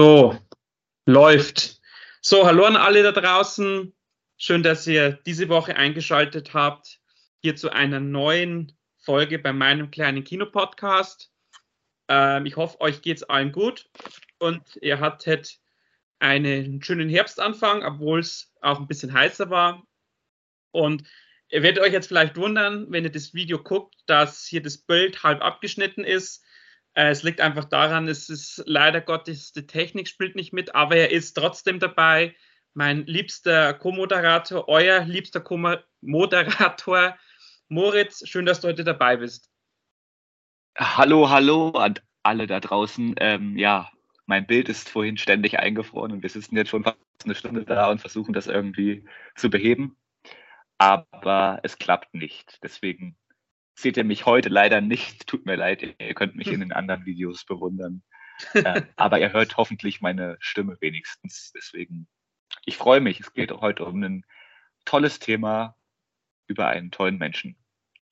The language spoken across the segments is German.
So, läuft. So, hallo an alle da draußen. Schön, dass ihr diese Woche eingeschaltet habt hier zu einer neuen Folge bei meinem kleinen Kinopodcast. Ähm, ich hoffe, euch geht es allen gut und ihr hattet einen schönen Herbstanfang, obwohl es auch ein bisschen heißer war. Und ihr werdet euch jetzt vielleicht wundern, wenn ihr das Video guckt, dass hier das Bild halb abgeschnitten ist. Äh, es liegt einfach daran, es ist leider Gottes, die Technik spielt nicht mit, aber er ist trotzdem dabei. Mein liebster Co-Moderator, euer liebster Co-Moderator, Moritz, schön, dass du heute dabei bist. Hallo, hallo an alle da draußen. Ähm, ja, mein Bild ist vorhin ständig eingefroren und wir sitzen jetzt schon fast eine Stunde da und versuchen das irgendwie zu beheben. Aber es klappt nicht. Deswegen seht ihr mich heute leider nicht. Tut mir leid, ihr könnt mich in den anderen Videos bewundern. äh, aber ihr hört hoffentlich meine Stimme wenigstens. Deswegen, ich freue mich. Es geht heute um ein tolles Thema über einen tollen Menschen.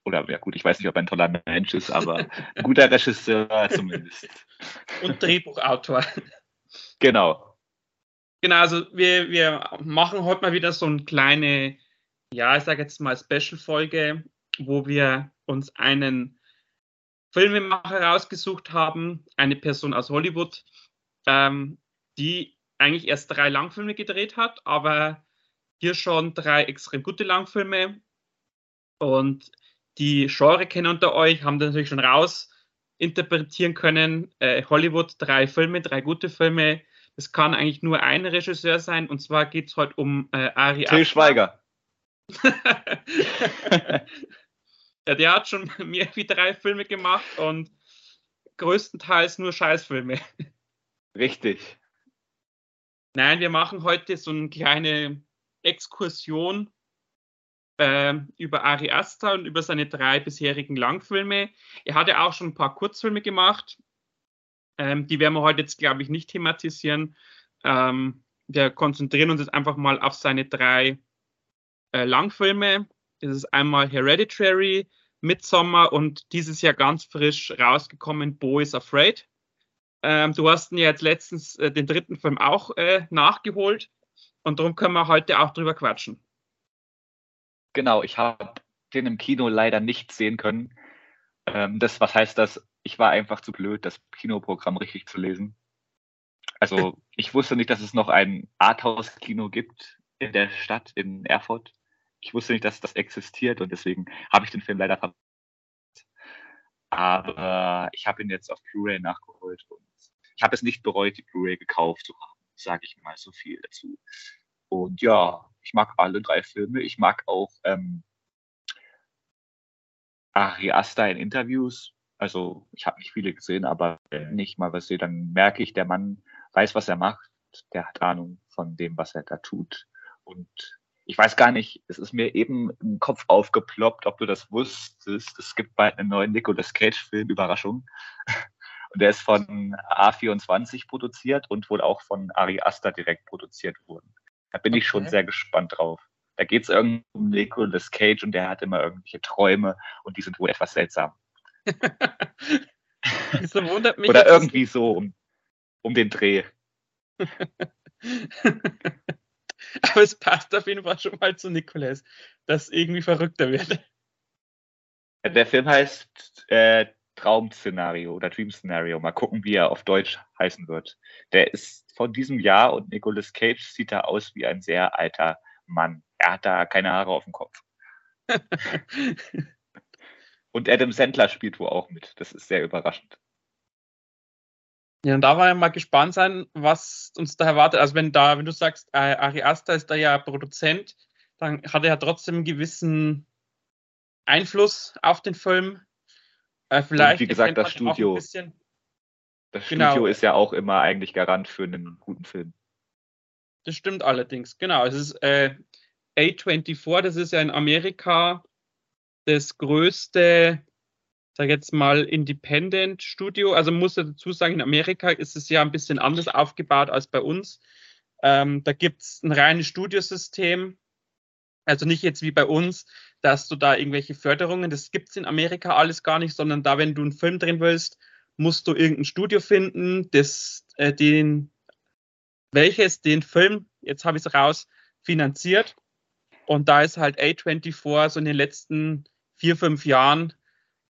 Oder ja gut, ich weiß nicht, ob er ein toller Mensch ist, aber ein guter Regisseur zumindest. Und Drehbuchautor. Genau. Genau, also wir, wir machen heute mal wieder so eine kleine, ja, ich sage jetzt mal Special-Folge, wo wir uns einen Filmemacher rausgesucht haben, eine Person aus Hollywood, ähm, die eigentlich erst drei Langfilme gedreht hat, aber hier schon drei extrem gute Langfilme. Und die Genre-Kenner unter euch haben das natürlich schon raus interpretieren können. Äh, Hollywood, drei Filme, drei gute Filme. Es kann eigentlich nur ein Regisseur sein, und zwar geht es heute um äh, Ari Till Schweiger. Ja, der hat schon mehr wie drei Filme gemacht und größtenteils nur Scheißfilme. Richtig. Nein, wir machen heute so eine kleine Exkursion äh, über Ari Aster und über seine drei bisherigen Langfilme. Er hatte auch schon ein paar Kurzfilme gemacht. Ähm, die werden wir heute jetzt, glaube ich, nicht thematisieren. Ähm, wir konzentrieren uns jetzt einfach mal auf seine drei äh, Langfilme. Das ist einmal Hereditary, Midsommar und dieses Jahr ganz frisch rausgekommen Bo is Afraid. Ähm, du hast ja jetzt letztens äh, den dritten Film auch äh, nachgeholt und darum können wir heute auch drüber quatschen. Genau, ich habe den im Kino leider nicht sehen können. Ähm, das, was heißt das? Ich war einfach zu blöd, das Kinoprogramm richtig zu lesen. Also ich wusste nicht, dass es noch ein Arthouse-Kino gibt in der Stadt in Erfurt ich wusste nicht, dass das existiert und deswegen habe ich den Film leider verpasst. Aber ich habe ihn jetzt auf Blu-ray nachgeholt und ich habe es nicht bereut, die Blu-ray gekauft zu haben, sage ich mal so viel dazu. Und ja, ich mag alle drei Filme. Ich mag auch ähm, Ari Aster in Interviews. Also ich habe nicht viele gesehen, aber wenn ich mal was sehe, dann merke ich, der Mann weiß, was er macht. Der hat Ahnung von dem, was er da tut. Und ich weiß gar nicht, es ist mir eben im Kopf aufgeploppt, ob du das wusstest. Es gibt bald einen neuen Nicolas Cage-Film, Überraschung. Und der ist von A24 produziert und wohl auch von Ari Aster direkt produziert worden. Da bin okay. ich schon sehr gespannt drauf. Da geht es irgendwie um Nicolas Cage und der hat immer irgendwelche Träume und die sind wohl etwas seltsam. Wieso wundert mich Oder irgendwie so um, um den Dreh. Aber es passt auf jeden Fall schon mal zu Nicolas, dass irgendwie verrückter wird. Der Film heißt äh, Traum-Szenario oder Dream-Szenario. Mal gucken, wie er auf Deutsch heißen wird. Der ist von diesem Jahr und Nicolas Cage sieht da aus wie ein sehr alter Mann. Er hat da keine Haare auf dem Kopf. und Adam Sandler spielt wohl auch mit. Das ist sehr überraschend. Ja, und da wollen wir mal gespannt sein, was uns da erwartet. Also wenn da, wenn du sagst, äh, Ari Aster ist da ja Produzent, dann hat er ja trotzdem einen gewissen Einfluss auf den Film. Äh, vielleicht und wie gesagt, das Studio. das genau. Studio ist ja auch immer eigentlich Garant für einen guten Film. Das stimmt allerdings, genau. Es ist äh, A24, das ist ja in Amerika das größte sage jetzt mal, Independent Studio. Also muss ich dazu sagen, in Amerika ist es ja ein bisschen anders aufgebaut als bei uns. Ähm, da gibt es ein reines Studiosystem. Also nicht jetzt wie bei uns, dass du da irgendwelche Förderungen, das gibt es in Amerika alles gar nicht, sondern da, wenn du einen Film drehen willst, musst du irgendein Studio finden, das äh, den welches den Film, jetzt habe ich es raus, finanziert. Und da ist halt A24 so in den letzten vier, fünf Jahren,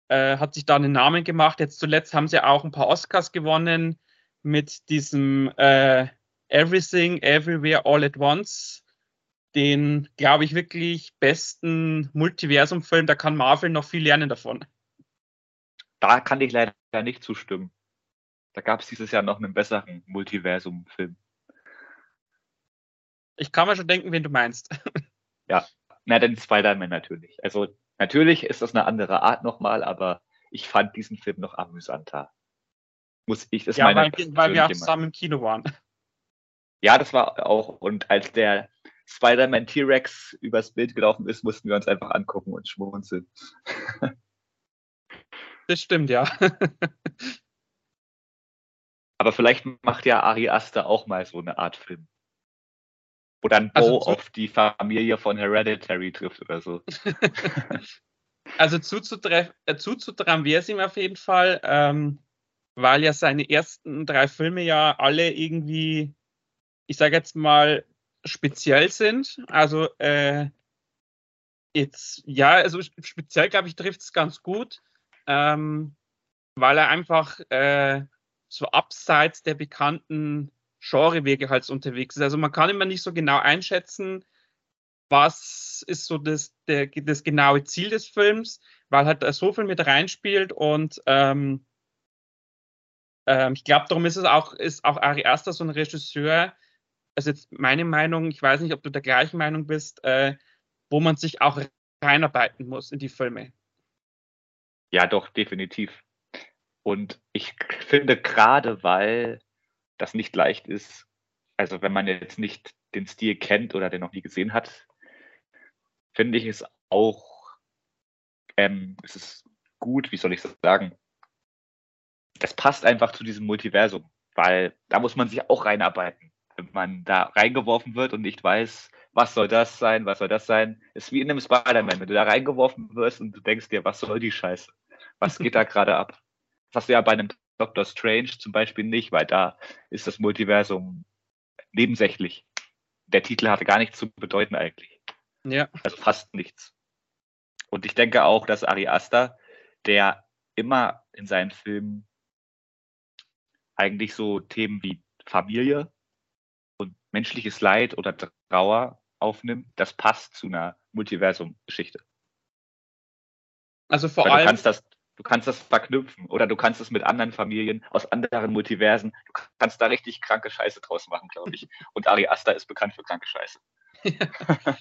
äh, hat sich da einen Namen gemacht. Jetzt zuletzt haben sie auch ein paar Oscars gewonnen mit diesem äh, Everything, Everywhere, All at Once. Den, glaube ich, wirklich besten Multiversum-Film. Da kann Marvel noch viel lernen davon. Da kann ich leider nicht zustimmen. Da gab es dieses Jahr noch einen besseren Multiversum-Film. Ich kann mir schon denken, wen du meinst. Ja, na, dann Spider-Man natürlich. Also, natürlich ist das eine andere Art nochmal, aber ich fand diesen Film noch amüsanter. Muss ich, das ja, weil, weil wir auch zusammen im Kino waren. Ja, das war auch, und als der Spider-Man T-Rex übers Bild gelaufen ist, mussten wir uns einfach angucken und schmunzeln. Das stimmt, ja. Aber vielleicht macht ja Ari Aster auch mal so eine Art Film. Wo dann Bo also auf die Familie von Hereditary trifft oder so. also zuzutrauen äh, zuzutrauen wäre es ihm auf jeden Fall, ähm, weil ja seine ersten drei Filme ja alle irgendwie, ich sage jetzt mal, speziell sind. Also äh, jetzt, ja, also speziell, glaube ich, trifft es ganz gut, ähm, weil er einfach äh, so abseits der bekannten Genrewege halt unterwegs ist. Also man kann immer nicht so genau einschätzen, was ist so das, der, das genaue Ziel des Films, weil halt so viel mit reinspielt und ähm, ähm, ich glaube, darum ist es auch, ist auch Ari Aster so ein Regisseur, also jetzt meine Meinung, ich weiß nicht, ob du der gleichen Meinung bist, äh, wo man sich auch reinarbeiten muss in die Filme. Ja, doch, definitiv. Und ich finde gerade, weil das nicht leicht ist. Also wenn man jetzt nicht den Stil kennt oder den noch nie gesehen hat, finde ich es auch, ähm, es ist gut, wie soll ich sagen, das passt einfach zu diesem Multiversum, weil da muss man sich auch reinarbeiten. Wenn man da reingeworfen wird und nicht weiß, was soll das sein, was soll das sein, ist wie in einem Spider-Man, wenn du da reingeworfen wirst und du denkst dir, was soll die Scheiße? Was geht da gerade ab? Das hast du ja bei einem Doctor Strange zum Beispiel nicht, weil da ist das Multiversum nebensächlich. Der Titel hatte gar nichts zu bedeuten eigentlich. Ja. Also fast nichts. Und ich denke auch, dass Ari Aster, der immer in seinen Filmen eigentlich so Themen wie Familie und menschliches Leid oder Trauer aufnimmt, das passt zu einer Multiversum-Geschichte. Also vor Weil allem. Du kannst das, Du kannst das verknüpfen oder du kannst es mit anderen Familien aus anderen Multiversen. Du kannst da richtig kranke Scheiße draus machen, glaube ich. Und Ari Aster ist bekannt für kranke Scheiße.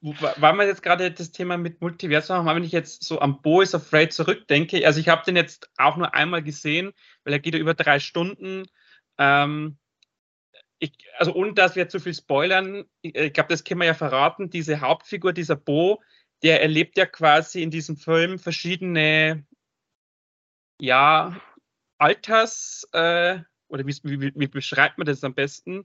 Weil wir jetzt gerade das Thema mit Multiversum haben, wenn ich jetzt so am Bo is Afraid zurückdenke, also ich habe den jetzt auch nur einmal gesehen, weil er geht ja über drei Stunden. Ähm, ich, also ohne dass wir zu viel spoilern, ich, ich glaube, das können wir ja verraten, diese Hauptfigur, dieser Bo, der erlebt ja quasi in diesem Film verschiedene ja, Alters, äh, oder wie, wie, wie, beschreibt man das am besten?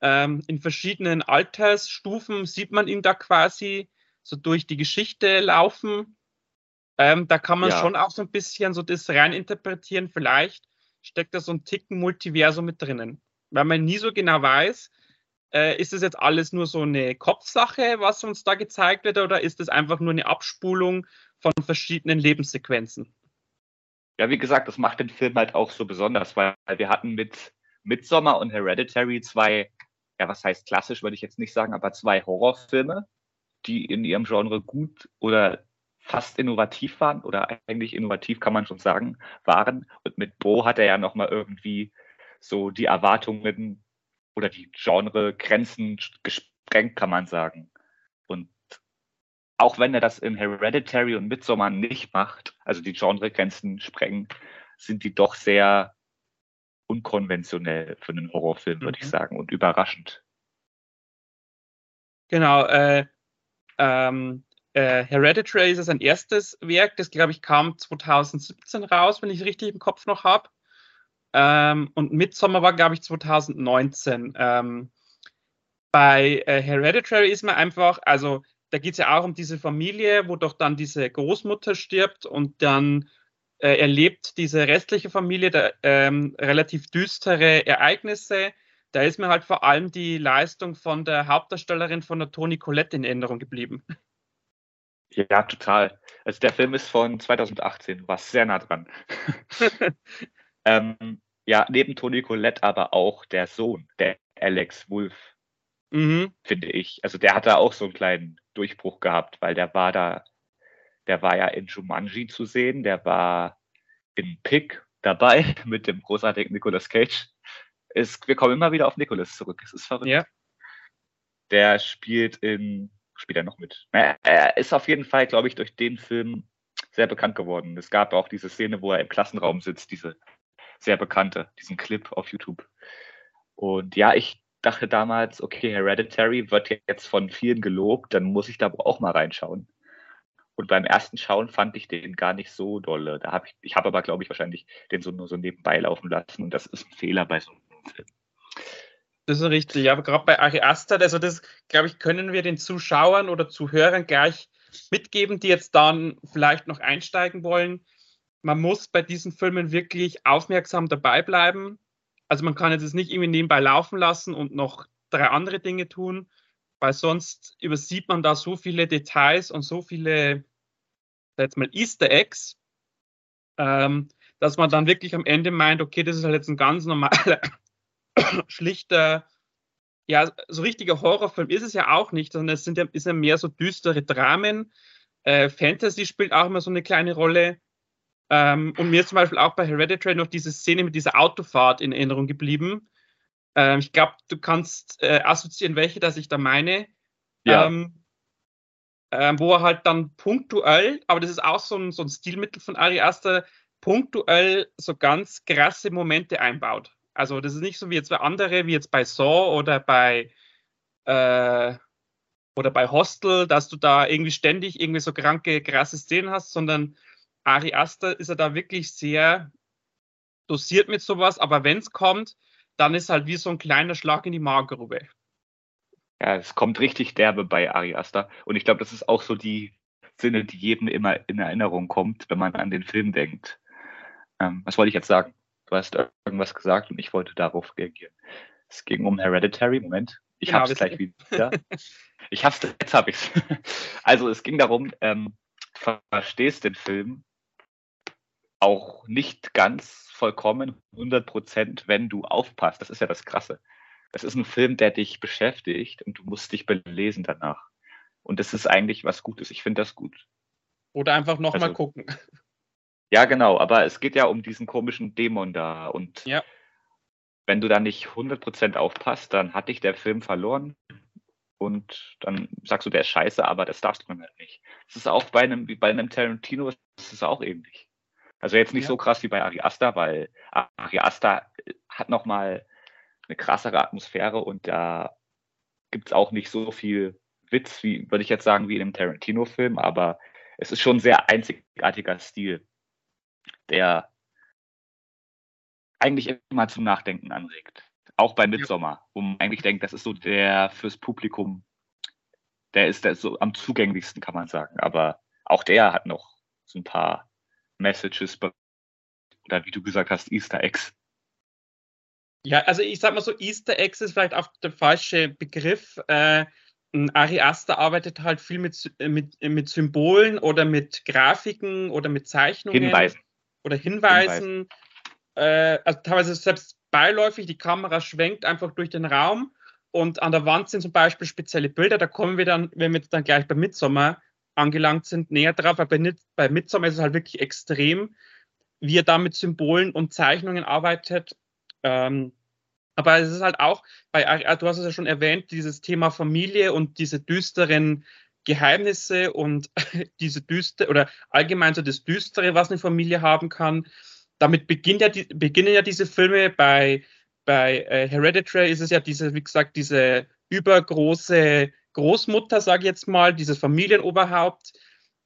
Ähm, in verschiedenen Altersstufen sieht man ihn da quasi so durch die Geschichte laufen. Ähm, da kann man ja. schon auch so ein bisschen so das rein interpretieren. Vielleicht steckt da so ein Ticken Multiversum mit drinnen. Weil man nie so genau weiß, äh, ist das jetzt alles nur so eine Kopfsache, was uns da gezeigt wird, oder ist das einfach nur eine Abspulung von verschiedenen Lebenssequenzen? Ja, wie gesagt, das macht den Film halt auch so besonders, weil wir hatten mit Midsommar und Hereditary zwei, ja, was heißt klassisch, würde ich jetzt nicht sagen, aber zwei Horrorfilme, die in ihrem Genre gut oder fast innovativ waren oder eigentlich innovativ kann man schon sagen, waren. Und mit Bo hat er ja nochmal irgendwie so die Erwartungen oder die Genregrenzen gesprengt, kann man sagen. Und auch wenn er das in Hereditary und Midsommar nicht macht, also die Genregrenzen sprengen, sind die doch sehr unkonventionell für einen Horrorfilm, würde mhm. ich sagen, und überraschend. Genau, äh, ähm, äh, Hereditary ist sein erstes Werk, das glaube ich kam 2017 raus, wenn ich es richtig im Kopf noch habe. Ähm, und Midsommar war, glaube ich, 2019. Ähm, bei äh, Hereditary ist man einfach, also da geht es ja auch um diese Familie, wo doch dann diese Großmutter stirbt und dann äh, erlebt diese restliche Familie da, ähm, relativ düstere Ereignisse. da ist mir halt vor allem die Leistung von der Hauptdarstellerin von der Toni Collette in Erinnerung geblieben. Ja, total. Also der Film ist von 2018, war sehr nah dran. ähm, ja, neben Toni Collette aber auch der Sohn, der Alex Wolf, mhm. finde ich. Also der hat da auch so einen kleinen Durchbruch gehabt, weil der war da, der war ja in Jumanji zu sehen, der war in Pick dabei mit dem großartigen Nicolas Cage. Es, wir kommen immer wieder auf Nicolas zurück. Es ist verrückt. Ja. Der spielt in, spielt er noch mit? Er ist auf jeden Fall, glaube ich, durch den Film sehr bekannt geworden. Es gab auch diese Szene, wo er im Klassenraum sitzt, diese sehr bekannte, diesen Clip auf YouTube. Und ja, ich dachte damals, okay, Hereditary wird jetzt von vielen gelobt, dann muss ich da auch mal reinschauen. Und beim ersten Schauen fand ich den gar nicht so dolle. Da habe ich, ich habe aber, glaube ich, wahrscheinlich den so nur so nebenbei laufen lassen. Und das ist ein Fehler bei so einem Film. Das ist richtig, aber gerade bei Ari Aster, also das, glaube ich, können wir den Zuschauern oder Zuhörern gleich mitgeben, die jetzt dann vielleicht noch einsteigen wollen. Man muss bei diesen Filmen wirklich aufmerksam dabei bleiben. Also man kann jetzt nicht irgendwie nebenbei laufen lassen und noch drei andere Dinge tun, weil sonst übersieht man da so viele Details und so viele, jetzt mal Easter Eggs, ähm, dass man dann wirklich am Ende meint, okay, das ist halt jetzt ein ganz normaler, schlichter, ja, so richtiger Horrorfilm ist es ja auch nicht, sondern es sind ja, ist ja mehr so düstere Dramen. Äh, Fantasy spielt auch immer so eine kleine Rolle. Ähm, und mir ist zum Beispiel auch bei Hereditary noch diese Szene mit dieser Autofahrt in Erinnerung geblieben, ähm, ich glaube, du kannst äh, assoziieren, welche das ich da meine. Ja. Ähm, äh, wo er halt dann punktuell, aber das ist auch so ein, so ein Stilmittel von Ari Aster, punktuell so ganz krasse Momente einbaut. Also das ist nicht so wie jetzt bei andere, wie jetzt bei Saw oder bei äh, oder bei Hostel, dass du da irgendwie ständig irgendwie so kranke, krasse Szenen hast, sondern Ari Aster ist er da wirklich sehr dosiert mit sowas, aber wenn es kommt, dann ist halt wie so ein kleiner Schlag in die Magengrube. Ja, es kommt richtig derbe bei Ari Aster. Und ich glaube, das ist auch so die Sinne, die jedem immer in Erinnerung kommt, wenn man an den Film denkt. Ähm, was wollte ich jetzt sagen? Du hast irgendwas gesagt und ich wollte darauf reagieren. Es ging um Hereditary. Moment, ich genau, hab's gleich wieder. ich hab's, jetzt hab ich's. Also es ging darum, ähm, verstehst den Film auch nicht ganz vollkommen 100 Prozent, wenn du aufpasst. Das ist ja das Krasse. Das ist ein Film, der dich beschäftigt und du musst dich belesen danach. Und das ist eigentlich was Gutes. Ich finde das gut. Oder einfach nochmal also, gucken. Ja, genau. Aber es geht ja um diesen komischen Dämon da. Und ja. wenn du da nicht 100% aufpasst, dann hat dich der Film verloren. Und dann sagst du, der ist scheiße, aber das darfst du halt nicht. Das ist auch bei einem, bei einem Tarantino, das ist auch ähnlich. Also jetzt nicht ja. so krass wie bei Ari Aster, weil Ari Aster hat nochmal eine krassere Atmosphäre und da gibt es auch nicht so viel Witz, wie würde ich jetzt sagen, wie in einem Tarantino-Film, aber es ist schon ein sehr einzigartiger Stil, der eigentlich immer zum Nachdenken anregt. Auch bei Midsommar, wo man eigentlich denkt, das ist so der fürs Publikum, der ist der so am zugänglichsten, kann man sagen. Aber auch der hat noch so ein paar Messages oder wie du gesagt hast, Easter Eggs. Ja, also ich sag mal so, Easter Eggs ist vielleicht auch der falsche Begriff. Äh, Ari Aster arbeitet halt viel mit, mit, mit Symbolen oder mit Grafiken oder mit Zeichnungen. Hinweisen. Oder Hinweisen. Hinweisen. Äh, also teilweise selbst beiläufig, die Kamera schwenkt einfach durch den Raum und an der Wand sind zum Beispiel spezielle Bilder. Da kommen wir dann, wenn wir jetzt dann gleich bei Midsommar angelangt sind, näher drauf. Aber bei, bei Midsommar ist es halt wirklich extrem, wie er da mit Symbolen und Zeichnungen arbeitet. Ähm, aber es ist halt auch, bei, du hast es ja schon erwähnt, dieses Thema Familie und diese düsteren Geheimnisse und diese düster oder allgemein so das Düstere, was eine Familie haben kann. Damit beginnt ja die, beginnen ja diese Filme. Bei, bei äh, Hereditary ist es ja diese, wie gesagt, diese übergroße Großmutter, sage ich jetzt mal, dieses Familienoberhaupt,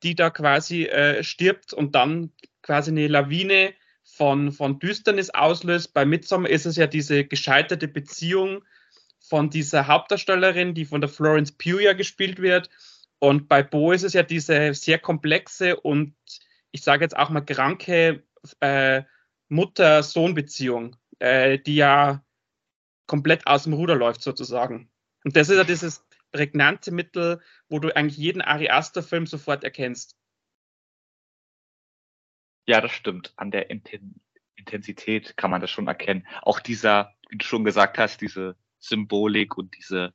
die da quasi äh, stirbt und dann quasi eine Lawine von, von Düsternis auslöst. Bei Midsommar ist es ja diese gescheiterte Beziehung von dieser Hauptdarstellerin, die von der Florence Pugh ja gespielt wird. Und bei Bo ist es ja diese sehr komplexe und ich sage jetzt auch mal kranke äh, Mutter-Sohn-Beziehung, äh, die ja komplett aus dem Ruder läuft sozusagen. Und das ist ja dieses prägnante Mittel, wo du eigentlich jeden Ari Aster-Film sofort erkennst. Ja, das stimmt. An der Intensität kann man das schon erkennen. Auch dieser, wie du schon gesagt hast, diese Symbolik und diese,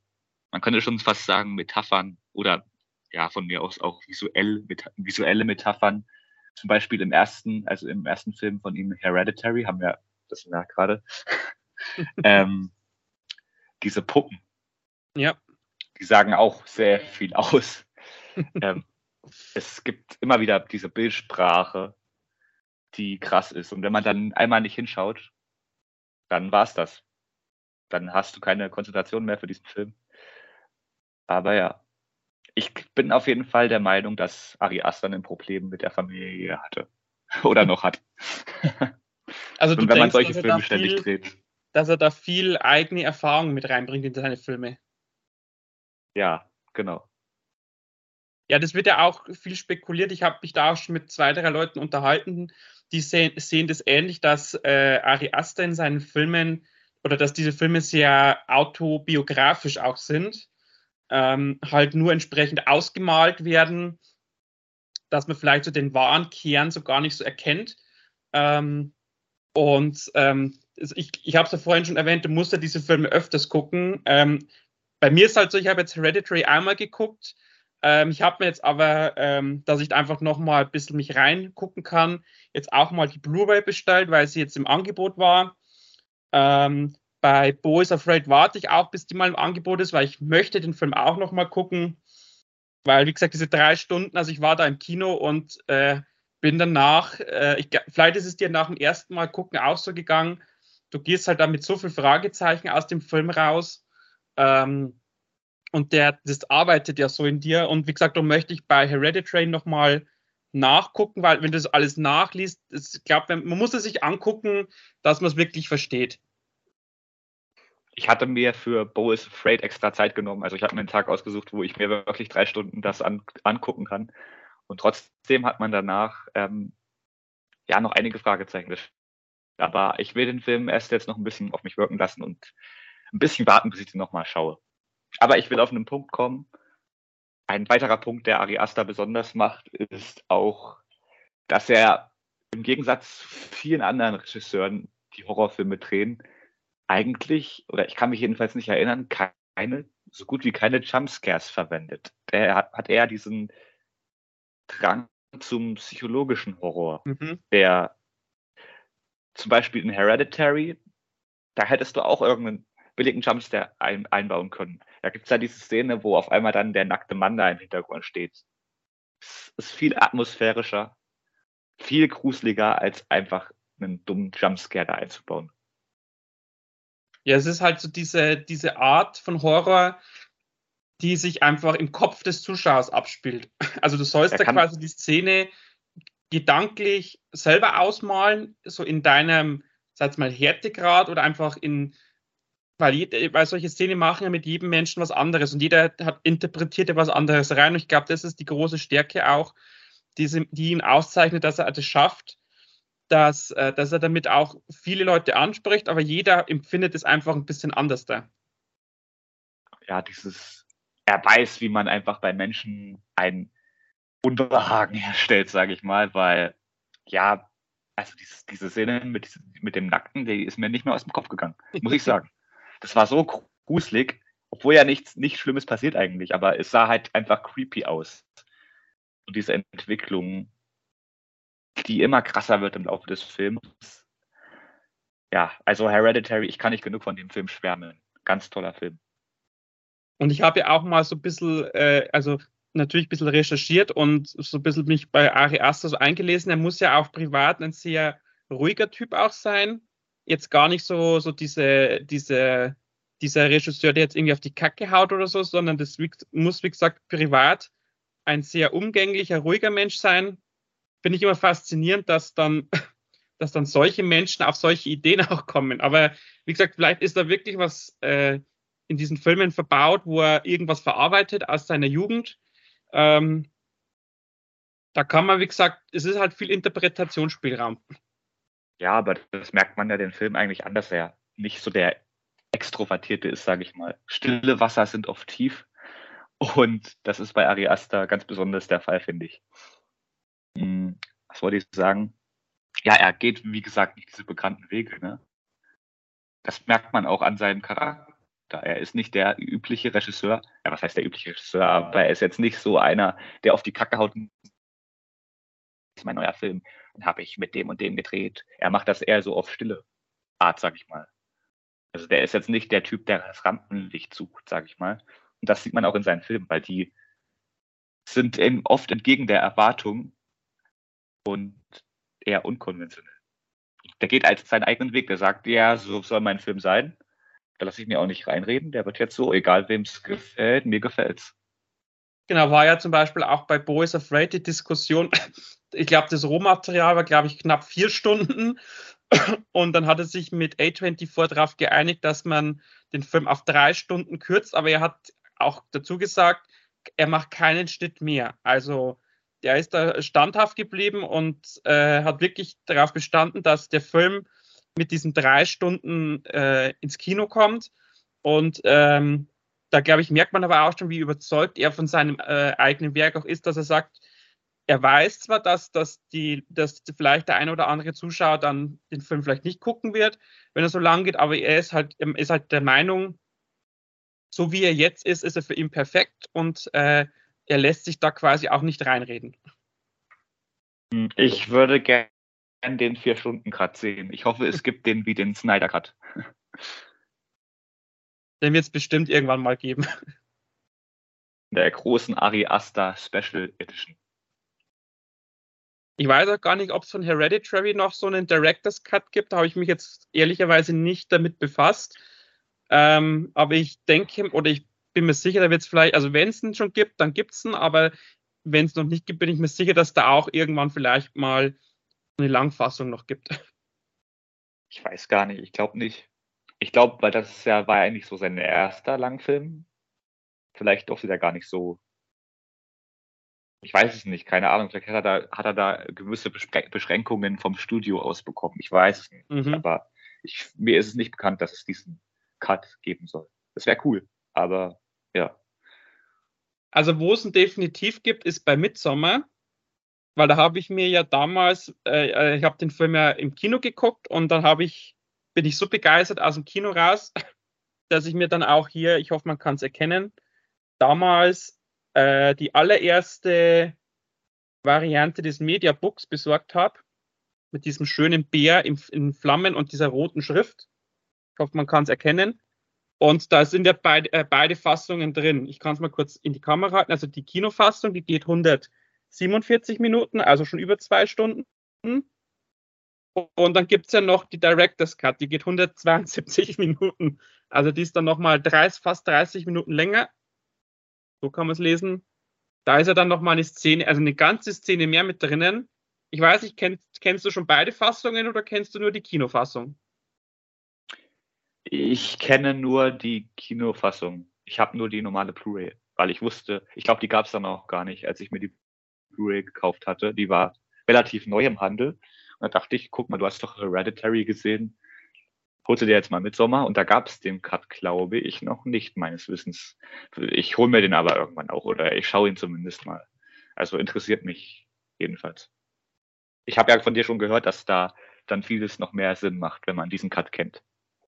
man könnte schon fast sagen, Metaphern oder ja, von mir aus auch visuell, visuelle Metaphern. Zum Beispiel im ersten, also im ersten Film von ihm, Hereditary, haben wir das ja gerade, ähm, diese Puppen. Ja. Die sagen auch sehr viel aus. ähm, es gibt immer wieder diese Bildsprache, die krass ist. Und wenn man dann einmal nicht hinschaut, dann war's das. Dann hast du keine Konzentration mehr für diesen Film. Aber ja, ich bin auf jeden Fall der Meinung, dass Ari Aster ein Problem mit der Familie hatte. Oder noch hat. Also du Und wenn denkst, man solche Filme ständig viel- dreht. dass er da viel eigene Erfahrung mit reinbringt in seine Filme. Ja, genau. Ja, das wird ja auch viel spekuliert. Ich habe mich da auch schon mit zwei, drei Leuten unterhalten, die sehen, sehen das ähnlich, dass äh, Ari Aster in seinen Filmen oder dass diese Filme sehr autobiografisch auch sind, ähm, halt nur entsprechend ausgemalt werden, dass man vielleicht so den wahren Kern so gar nicht so erkennt. Ähm, und ähm, es- ich, ich habe es ja vorhin schon erwähnt, du musst ja diese Filme öfters gucken. Ähm, bei mir ist halt so, ich habe jetzt Hereditary einmal geguckt. Ähm, ich habe mir jetzt aber, ähm, dass ich einfach noch mal ein bisschen mich reingucken kann, jetzt auch mal die Blu-ray bestellt, weil sie jetzt im Angebot war. Ähm, bei Bo is Afraid warte ich auch, bis die mal im Angebot ist, weil ich möchte den Film auch noch mal gucken. Weil, wie gesagt, diese drei Stunden, also ich war da im Kino und äh, bin danach, äh, ich, vielleicht ist es dir nach dem ersten Mal gucken auch so gegangen, du gehst halt da mit so viel Fragezeichen aus dem Film raus. Ähm, und der, das arbeitet ja so in dir. Und wie gesagt, darum möchte ich bei Hereditary nochmal nachgucken, weil wenn du das alles nachliest, ich glaube, man muss es sich angucken, dass man es wirklich versteht. Ich hatte mir für Bo is Afraid extra Zeit genommen. Also ich habe mir einen Tag ausgesucht, wo ich mir wirklich drei Stunden das an, angucken kann. Und trotzdem hat man danach ähm, ja noch einige Fragezeichen. Aber ich will den Film erst jetzt noch ein bisschen auf mich wirken lassen und ein bisschen warten, bis ich den nochmal schaue. Aber ich will auf einen Punkt kommen. Ein weiterer Punkt, der Ari Aster besonders macht, ist auch, dass er im Gegensatz zu vielen anderen Regisseuren, die Horrorfilme drehen, eigentlich, oder ich kann mich jedenfalls nicht erinnern, keine, so gut wie keine Jumpscares verwendet. Der hat, hat eher diesen Drang zum psychologischen Horror, Mhm. der zum Beispiel in Hereditary, da hättest du auch irgendeinen billigen Jumpscare ein, einbauen können. Da gibt's ja diese Szene, wo auf einmal dann der nackte Mann da im Hintergrund steht. Es ist viel atmosphärischer, viel gruseliger, als einfach einen dummen Jumpscare da einzubauen. Ja, es ist halt so diese, diese Art von Horror, die sich einfach im Kopf des Zuschauers abspielt. Also du sollst da quasi die Szene gedanklich selber ausmalen, so in deinem, sag mal, Härtegrad oder einfach in, weil, jede, weil solche Szenen machen ja mit jedem Menschen was anderes und jeder hat interpretiert ja was anderes rein. Und ich glaube, das ist die große Stärke auch, diese, die ihn auszeichnet, dass er das schafft, dass, äh, dass er damit auch viele Leute anspricht, aber jeder empfindet es einfach ein bisschen anders da. ja, dieses, er weiß, wie man einfach bei Menschen ein Unbehagen herstellt, sage ich mal, weil, ja, also dieses, diese Szene mit, mit dem Nackten, die ist mir nicht mehr aus dem Kopf gegangen, muss ich sagen. Das war so gruselig, obwohl ja nichts, nichts Schlimmes passiert eigentlich, aber es sah halt einfach creepy aus. Und diese Entwicklung, die immer krasser wird im Laufe des Films. Ja, also Hereditary, ich kann nicht genug von dem Film schwärmen. Ganz toller Film. Und ich habe ja auch mal so ein bisschen, äh, also natürlich ein bisschen recherchiert und so ein bisschen mich bei Ari Aster so eingelesen. Er muss ja auch privat ein sehr ruhiger Typ auch sein. Jetzt gar nicht so, so diese, diese, dieser Regisseur, der jetzt irgendwie auf die Kacke haut oder so, sondern das muss, wie gesagt, privat ein sehr umgänglicher, ruhiger Mensch sein. Finde ich immer faszinierend, dass dann, dass dann solche Menschen auf solche Ideen auch kommen. Aber wie gesagt, vielleicht ist da wirklich was äh, in diesen Filmen verbaut, wo er irgendwas verarbeitet aus seiner Jugend. Ähm, da kann man, wie gesagt, es ist halt viel Interpretationsspielraum. Ja, aber das merkt man ja den Film eigentlich an, dass er nicht so der Extrovertierte ist, sage ich mal. Stille Wasser sind oft tief. Und das ist bei Ari Aster ganz besonders der Fall, finde ich. Hm, was wollte ich sagen? Ja, er geht, wie gesagt, nicht diese bekannten Wege. Ne? Das merkt man auch an seinem Charakter. Er ist nicht der übliche Regisseur. Ja, was heißt der übliche Regisseur? Aber er ist jetzt nicht so einer, der auf die Kacke haut. Das ist mein neuer Film. Habe ich mit dem und dem gedreht. Er macht das eher so auf stille Art, sag ich mal. Also der ist jetzt nicht der Typ, der das Rampenlicht sucht, sag ich mal. Und das sieht man auch in seinen Filmen, weil die sind oft entgegen der Erwartung und eher unkonventionell. Der geht als seinen eigenen Weg. Der sagt, ja, so soll mein Film sein. Da lasse ich mir auch nicht reinreden. Der wird jetzt so, egal wem es gefällt, mir gefällt's. Genau, war ja zum Beispiel auch bei Boys Afraid die Diskussion. Ich glaube, das Rohmaterial war, glaube ich, knapp vier Stunden. Und dann hat er sich mit A24 darauf geeinigt, dass man den Film auf drei Stunden kürzt. Aber er hat auch dazu gesagt, er macht keinen Schnitt mehr. Also der ist da standhaft geblieben und äh, hat wirklich darauf bestanden, dass der Film mit diesen drei Stunden äh, ins Kino kommt. Und ähm, da, glaube ich, merkt man aber auch schon, wie überzeugt er von seinem äh, eigenen Werk auch ist, dass er sagt, er weiß zwar, dass, dass, die, dass vielleicht der eine oder andere Zuschauer dann den Film vielleicht nicht gucken wird, wenn er so lang geht, aber er ist halt, er ist halt der Meinung, so wie er jetzt ist, ist er für ihn perfekt und äh, er lässt sich da quasi auch nicht reinreden. Ich würde gerne den Vier-Stunden-Cut sehen. Ich hoffe, es gibt den wie den Snyder-Cut. Den wird es bestimmt irgendwann mal geben. Der großen Ari Aster Special Edition. Ich weiß auch gar nicht, ob es von Hereditary noch so einen Director's Cut gibt. Da habe ich mich jetzt ehrlicherweise nicht damit befasst. Ähm, aber ich denke, oder ich bin mir sicher, da wird es vielleicht, also wenn es ihn schon gibt, dann gibt es ihn, aber wenn es noch nicht gibt, bin ich mir sicher, dass da auch irgendwann vielleicht mal eine Langfassung noch gibt. Ich weiß gar nicht, ich glaube nicht. Ich glaube, weil das ja war eigentlich so sein erster Langfilm. Vielleicht durfte der gar nicht so. Ich weiß es nicht, keine Ahnung. Vielleicht hat er da, hat er da gewisse Beschränkungen vom Studio aus bekommen. Ich weiß es nicht. Mhm. Aber ich, mir ist es nicht bekannt, dass es diesen Cut geben soll. Das wäre cool, aber ja. Also wo es ihn definitiv gibt, ist bei Midsommer, weil da habe ich mir ja damals, äh, äh ich habe den Film ja im Kino geguckt und dann habe ich, bin ich so begeistert aus dem Kino raus, dass ich mir dann auch hier, ich hoffe, man kann es erkennen, damals äh, die allererste Variante des Mediabooks besorgt habe, mit diesem schönen Bär in, in Flammen und dieser roten Schrift. Ich hoffe, man kann es erkennen. Und da sind ja beide, äh, beide Fassungen drin. Ich kann es mal kurz in die Kamera halten. Also die Kinofassung, die geht 147 Minuten, also schon über zwei Stunden. Und dann gibt es ja noch die Director's Cut, die geht 172 Minuten. Also die ist dann nochmal fast 30 Minuten länger. So kann man es lesen. Da ist ja dann nochmal eine Szene, also eine ganze Szene mehr mit drinnen. Ich weiß nicht, kennst, kennst du schon beide Fassungen oder kennst du nur die Kinofassung? Ich kenne nur die Kinofassung. Ich habe nur die normale Blu-ray, weil ich wusste, ich glaube, die gab es dann auch gar nicht, als ich mir die Blu-ray gekauft hatte. Die war relativ neu im Handel. Und da dachte ich, guck mal, du hast doch Hereditary gesehen. Holte dir jetzt mal mit Sommer und da gab es den Cut, glaube ich, noch nicht, meines Wissens. Ich hole mir den aber irgendwann auch oder ich schaue ihn zumindest mal. Also interessiert mich jedenfalls. Ich habe ja von dir schon gehört, dass da dann vieles noch mehr Sinn macht, wenn man diesen Cut kennt.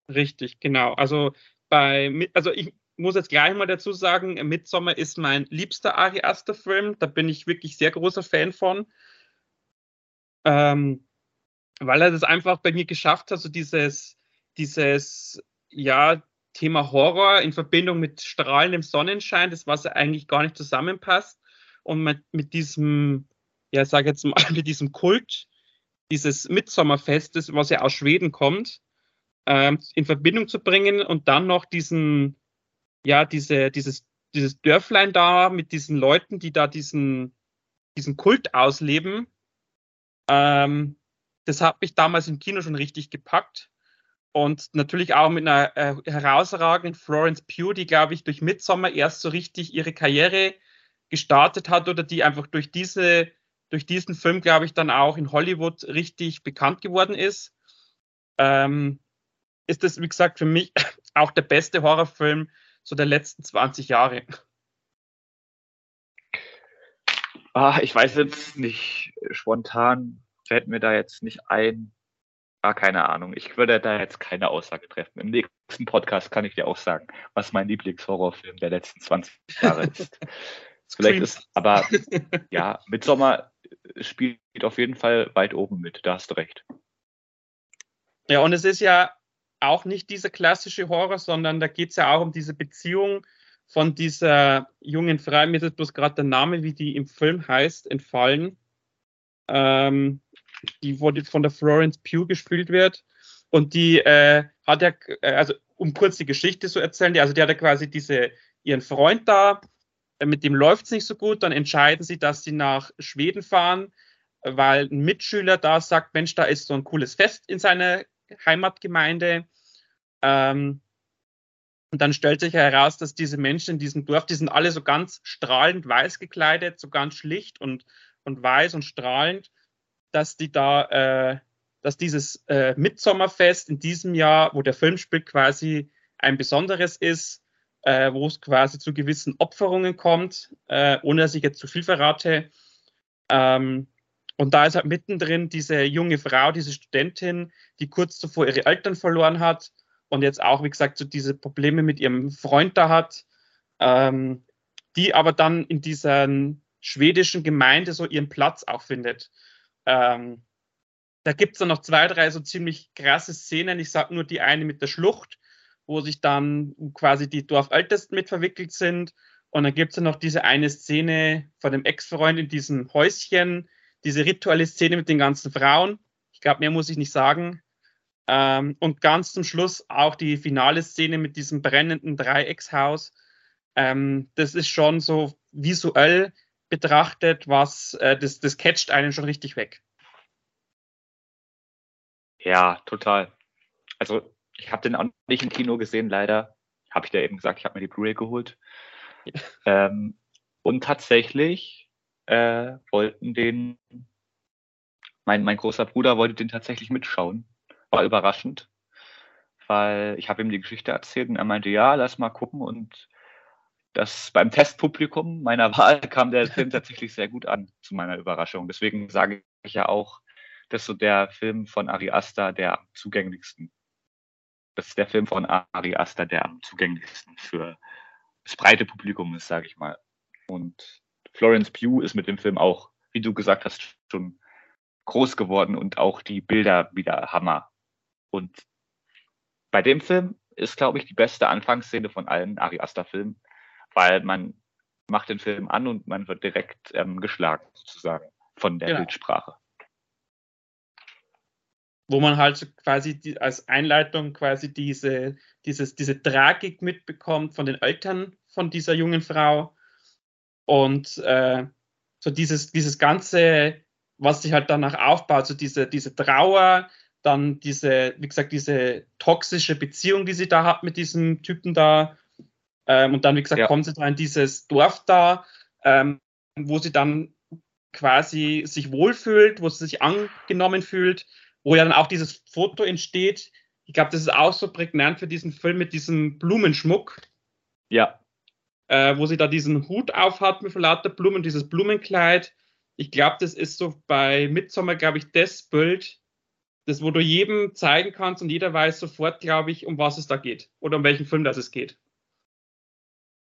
Richtig, genau. Also bei, also ich muss jetzt gleich mal dazu sagen, Midsommar ist mein liebster Ari Aster Film. Da bin ich wirklich sehr großer Fan von. Ähm, weil er das einfach bei mir geschafft hat, so dieses, dieses, ja, Thema Horror in Verbindung mit strahlendem Sonnenschein, das was eigentlich gar nicht zusammenpasst. Und mit, mit diesem, ja, sag jetzt mal, mit diesem Kult dieses Mitsommerfestes, was ja aus Schweden kommt, ähm, in Verbindung zu bringen und dann noch diesen, ja, diese, dieses, dieses Dörflein da mit diesen Leuten, die da diesen, diesen Kult ausleben. Ähm, das hat mich damals im Kino schon richtig gepackt. Und natürlich auch mit einer äh, herausragenden Florence Pugh, die, glaube ich, durch Midsommar erst so richtig ihre Karriere gestartet hat oder die einfach durch diese, durch diesen Film, glaube ich, dann auch in Hollywood richtig bekannt geworden ist. Ähm, ist das, wie gesagt, für mich auch der beste Horrorfilm so der letzten 20 Jahre? Ah, ich weiß jetzt nicht, spontan fällt mir da jetzt nicht ein. Ah, keine Ahnung. Ich würde da jetzt keine Aussage treffen. Im nächsten Podcast kann ich dir auch sagen, was mein Lieblingshorrorfilm der letzten 20 Jahre ist. Vielleicht ist, aber ja, Midsommar spielt auf jeden Fall weit oben mit, da hast du recht. Ja, und es ist ja auch nicht dieser klassische Horror, sondern da geht es ja auch um diese Beziehung von dieser jungen Frau. Mir ist bloß gerade der Name, wie die im Film heißt, entfallen. Ähm, die wurde von der Florence Pugh gespielt wird. Und die äh, hat ja, äh, also um kurz die Geschichte zu erzählen, die, also die hat ja quasi diese, ihren Freund da, äh, mit dem läuft es nicht so gut, dann entscheiden sie, dass sie nach Schweden fahren, weil ein Mitschüler da sagt, Mensch, da ist so ein cooles Fest in seiner Heimatgemeinde. Ähm, und dann stellt sich heraus, dass diese Menschen in diesem Dorf, die sind alle so ganz strahlend weiß gekleidet, so ganz schlicht und, und weiß und strahlend, dass die da, äh, dass dieses äh, Mitsommerfest in diesem Jahr, wo der Film spielt, quasi ein besonderes ist, äh, wo es quasi zu gewissen Opferungen kommt, äh, ohne dass ich jetzt zu viel verrate. Ähm, und da ist halt mittendrin diese junge Frau, diese Studentin, die kurz zuvor ihre Eltern verloren hat und jetzt auch, wie gesagt, so diese Probleme mit ihrem Freund da hat, ähm, die aber dann in dieser schwedischen Gemeinde so ihren Platz auch findet. Ähm, da gibt es dann noch zwei, drei so ziemlich krasse Szenen. Ich sage nur die eine mit der Schlucht, wo sich dann quasi die Dorfältesten mit verwickelt sind. Und dann gibt es ja noch diese eine Szene von dem Ex-Freund in diesem Häuschen, diese rituelle Szene mit den ganzen Frauen. Ich glaube, mehr muss ich nicht sagen. Ähm, und ganz zum Schluss auch die finale Szene mit diesem brennenden Dreieckshaus. Ähm, das ist schon so visuell betrachtet, was äh, das, das catcht einen schon richtig weg. Ja, total. Also ich habe den auch nicht im Kino gesehen, leider. Habe ich dir eben gesagt, ich habe mir die Blu-ray geholt. Ja. Ähm, und tatsächlich äh, wollten den, mein, mein großer Bruder wollte den tatsächlich mitschauen. War überraschend, weil ich habe ihm die Geschichte erzählt und er meinte, ja, lass mal gucken. Und das beim Testpublikum meiner Wahl kam der Film tatsächlich sehr gut an, zu meiner Überraschung. Deswegen sage ich ja auch, dass so der Film von Ari Aster der am zugänglichsten das ist der Film von Ari Aster, der am zugänglichsten für das breite Publikum ist, sage ich mal. Und Florence Pugh ist mit dem Film auch, wie du gesagt hast, schon groß geworden und auch die Bilder wieder Hammer. Und bei dem Film ist, glaube ich, die beste Anfangsszene von allen Ari Aster-Filmen, weil man macht den Film an und man wird direkt ähm, geschlagen, sozusagen, von der genau. Bildsprache wo man halt quasi die, als Einleitung quasi diese, dieses, diese Tragik mitbekommt von den Eltern von dieser jungen Frau und äh, so dieses, dieses ganze, was sich halt danach aufbaut, so diese, diese Trauer, dann diese, wie gesagt, diese toxische Beziehung, die sie da hat mit diesem Typen da. Ähm, und dann, wie gesagt, ja. kommt sie da in dieses Dorf da, ähm, wo sie dann quasi sich wohlfühlt, wo sie sich angenommen fühlt wo ja dann auch dieses Foto entsteht. Ich glaube, das ist auch so prägnant für diesen Film mit diesem Blumenschmuck. Ja. Äh, wo sie da diesen Hut aufhat mit lauter Blumen, dieses Blumenkleid. Ich glaube, das ist so bei Midsommer, glaube ich, das Bild, das, wo du jedem zeigen kannst und jeder weiß sofort, glaube ich, um was es da geht oder um welchen Film das es geht.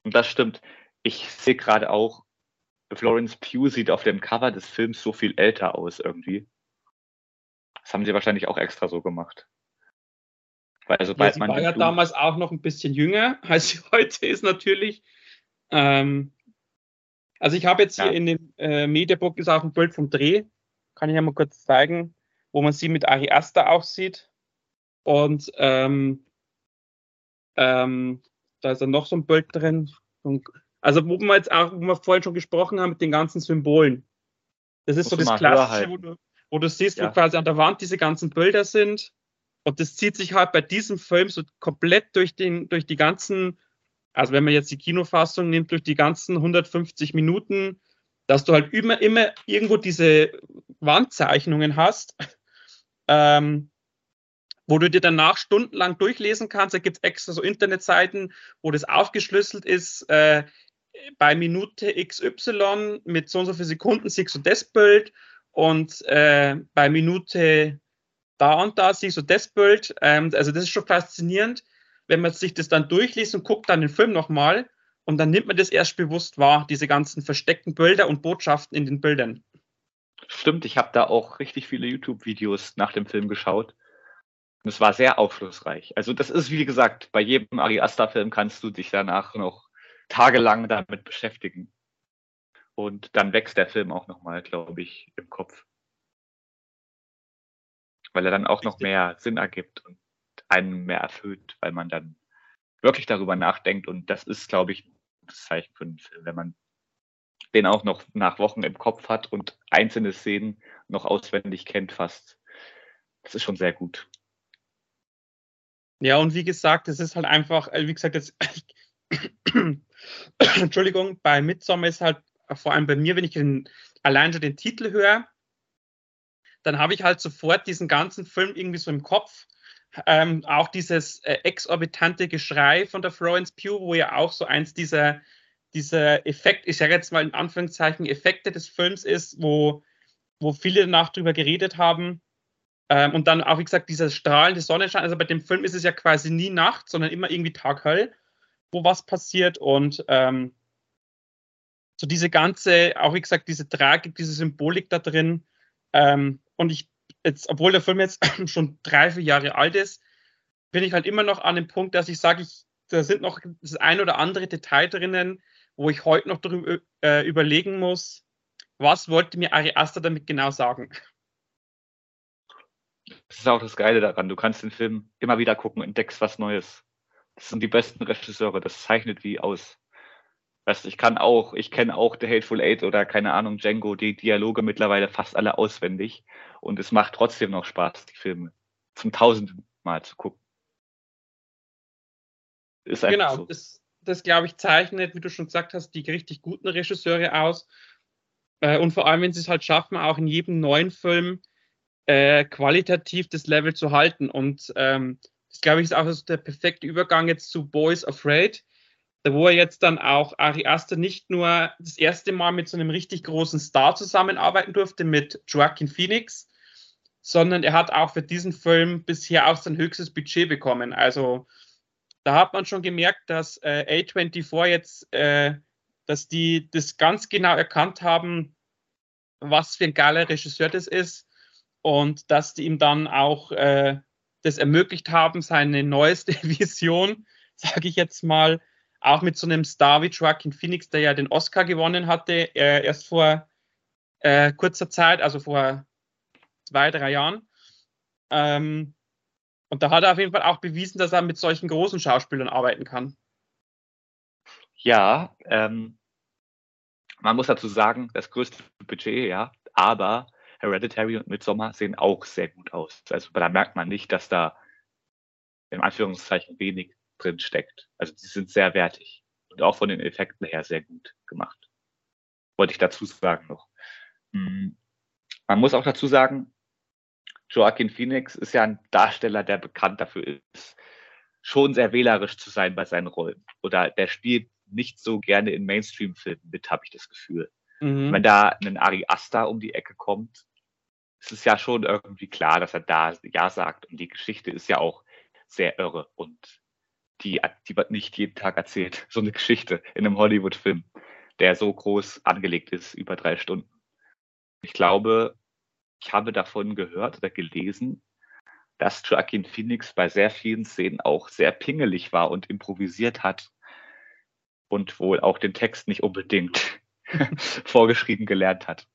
Und das stimmt. Ich sehe gerade auch, Florence Pugh sieht auf dem Cover des Films so viel älter aus irgendwie. Das haben sie wahrscheinlich auch extra so gemacht. Weil sobald ja, sie man war ja damals auch noch ein bisschen jünger, als sie heute ist natürlich. Ähm, also ich habe jetzt ja. hier in dem äh, Mediabook ist auch ein Bild vom Dreh, kann ich ja mal kurz zeigen, wo man sie mit Ari Aster auch sieht. Und ähm, ähm, da ist dann noch so ein Bild drin. Also wo wir jetzt auch, wo wir vorhin schon gesprochen haben mit den ganzen Symbolen. Das ist Muss so das Klassische, wo du, wo du siehst, ja. wo quasi an der Wand diese ganzen Bilder sind. Und das zieht sich halt bei diesem Film so komplett durch, den, durch die ganzen, also wenn man jetzt die Kinofassung nimmt, durch die ganzen 150 Minuten, dass du halt immer, immer irgendwo diese Wandzeichnungen hast. Ähm, wo du dir danach stundenlang durchlesen kannst. Da gibt es extra so Internetseiten, wo das aufgeschlüsselt ist. Äh, bei Minute XY mit so und so vielen Sekunden siehst du das Bild und äh, bei Minute da und da siehst du das Bild. Ähm, also das ist schon faszinierend, wenn man sich das dann durchliest und guckt dann den Film nochmal und dann nimmt man das erst bewusst wahr, diese ganzen versteckten Bilder und Botschaften in den Bildern. Stimmt, ich habe da auch richtig viele YouTube-Videos nach dem Film geschaut. Und es war sehr aufschlussreich. Also das ist, wie gesagt, bei jedem Ari Aster-Film kannst du dich danach noch tagelang damit beschäftigen. Und dann wächst der Film auch nochmal, glaube ich, im Kopf. Weil er dann auch noch mehr Sinn ergibt und einen mehr erfüllt, weil man dann wirklich darüber nachdenkt. Und das ist, glaube ich, ein gutes Zeichen für einen Film, wenn man den auch noch nach Wochen im Kopf hat und einzelne Szenen noch auswendig kennt fast. Das ist schon sehr gut. Ja, und wie gesagt, es ist halt einfach, äh, wie gesagt, jetzt, Entschuldigung, bei Midsommar ist halt vor allem bei mir, wenn ich den, allein schon den Titel höre, dann habe ich halt sofort diesen ganzen Film irgendwie so im Kopf. Ähm, auch dieses äh, exorbitante Geschrei von der Florence Pugh, wo ja auch so eins dieser, dieser Effekt, ich sage jetzt mal in Anführungszeichen, Effekte des Films ist, wo, wo viele danach drüber geredet haben. Ähm, und dann auch, wie gesagt, dieser strahlende Sonnenschein. Also bei dem Film ist es ja quasi nie Nacht, sondern immer irgendwie taghell, wo was passiert. Und ähm, so diese ganze, auch wie gesagt, diese Tragik, diese Symbolik da drin. Ähm, und ich, jetzt, obwohl der Film jetzt schon drei, vier Jahre alt ist, bin ich halt immer noch an dem Punkt, dass ich sage, ich, da sind noch das ein oder andere Detail drinnen, wo ich heute noch darüber äh, überlegen muss, was wollte mir Ari Aster damit genau sagen. Das ist auch das Geile daran. Du kannst den Film immer wieder gucken und entdeckst was Neues. Das sind die besten Regisseure. Das zeichnet die aus. Weißt, ich kann auch, ich kenne auch The Hateful Eight oder keine Ahnung, Django, die Dialoge mittlerweile fast alle auswendig. Und es macht trotzdem noch Spaß, die Filme zum tausenden Mal zu gucken. Ist genau, so. das, das glaube ich zeichnet, wie du schon gesagt hast, die richtig guten Regisseure aus. Äh, und vor allem, wenn sie es halt schaffen, auch in jedem neuen Film äh, qualitativ das Level zu halten. Und ähm, das glaube ich ist auch der perfekte Übergang jetzt zu Boys Afraid wo er jetzt dann auch Ari Aster nicht nur das erste Mal mit so einem richtig großen Star zusammenarbeiten durfte, mit Joaquin Phoenix, sondern er hat auch für diesen Film bisher auch sein höchstes Budget bekommen. Also da hat man schon gemerkt, dass äh, A24 jetzt, äh, dass die das ganz genau erkannt haben, was für ein geiler Regisseur das ist und dass die ihm dann auch äh, das ermöglicht haben, seine neueste Vision, sage ich jetzt mal, auch mit so einem Star wie Joaquin Phoenix, der ja den Oscar gewonnen hatte, äh, erst vor äh, kurzer Zeit, also vor zwei, drei Jahren. Ähm, und da hat er auf jeden Fall auch bewiesen, dass er mit solchen großen Schauspielern arbeiten kann. Ja, ähm, man muss dazu sagen, das größte Budget, ja, aber Hereditary und Midsommar sehen auch sehr gut aus. Also da merkt man nicht, dass da in Anführungszeichen wenig drin steckt. Also die sind sehr wertig und auch von den Effekten her sehr gut gemacht. Wollte ich dazu sagen noch. Hm. Man muss auch dazu sagen, Joaquin Phoenix ist ja ein Darsteller, der bekannt dafür ist, schon sehr wählerisch zu sein bei seinen Rollen. Oder der spielt nicht so gerne in Mainstream-Filmen mit, habe ich das Gefühl. Mhm. Wenn da ein Ari Aster um die Ecke kommt, ist es ja schon irgendwie klar, dass er da Ja sagt. Und die Geschichte ist ja auch sehr irre und die, die wird nicht jeden Tag erzählt. So eine Geschichte in einem Hollywood-Film, der so groß angelegt ist, über drei Stunden. Ich glaube, ich habe davon gehört oder gelesen, dass Joaquin Phoenix bei sehr vielen Szenen auch sehr pingelig war und improvisiert hat und wohl auch den Text nicht unbedingt vorgeschrieben gelernt hat.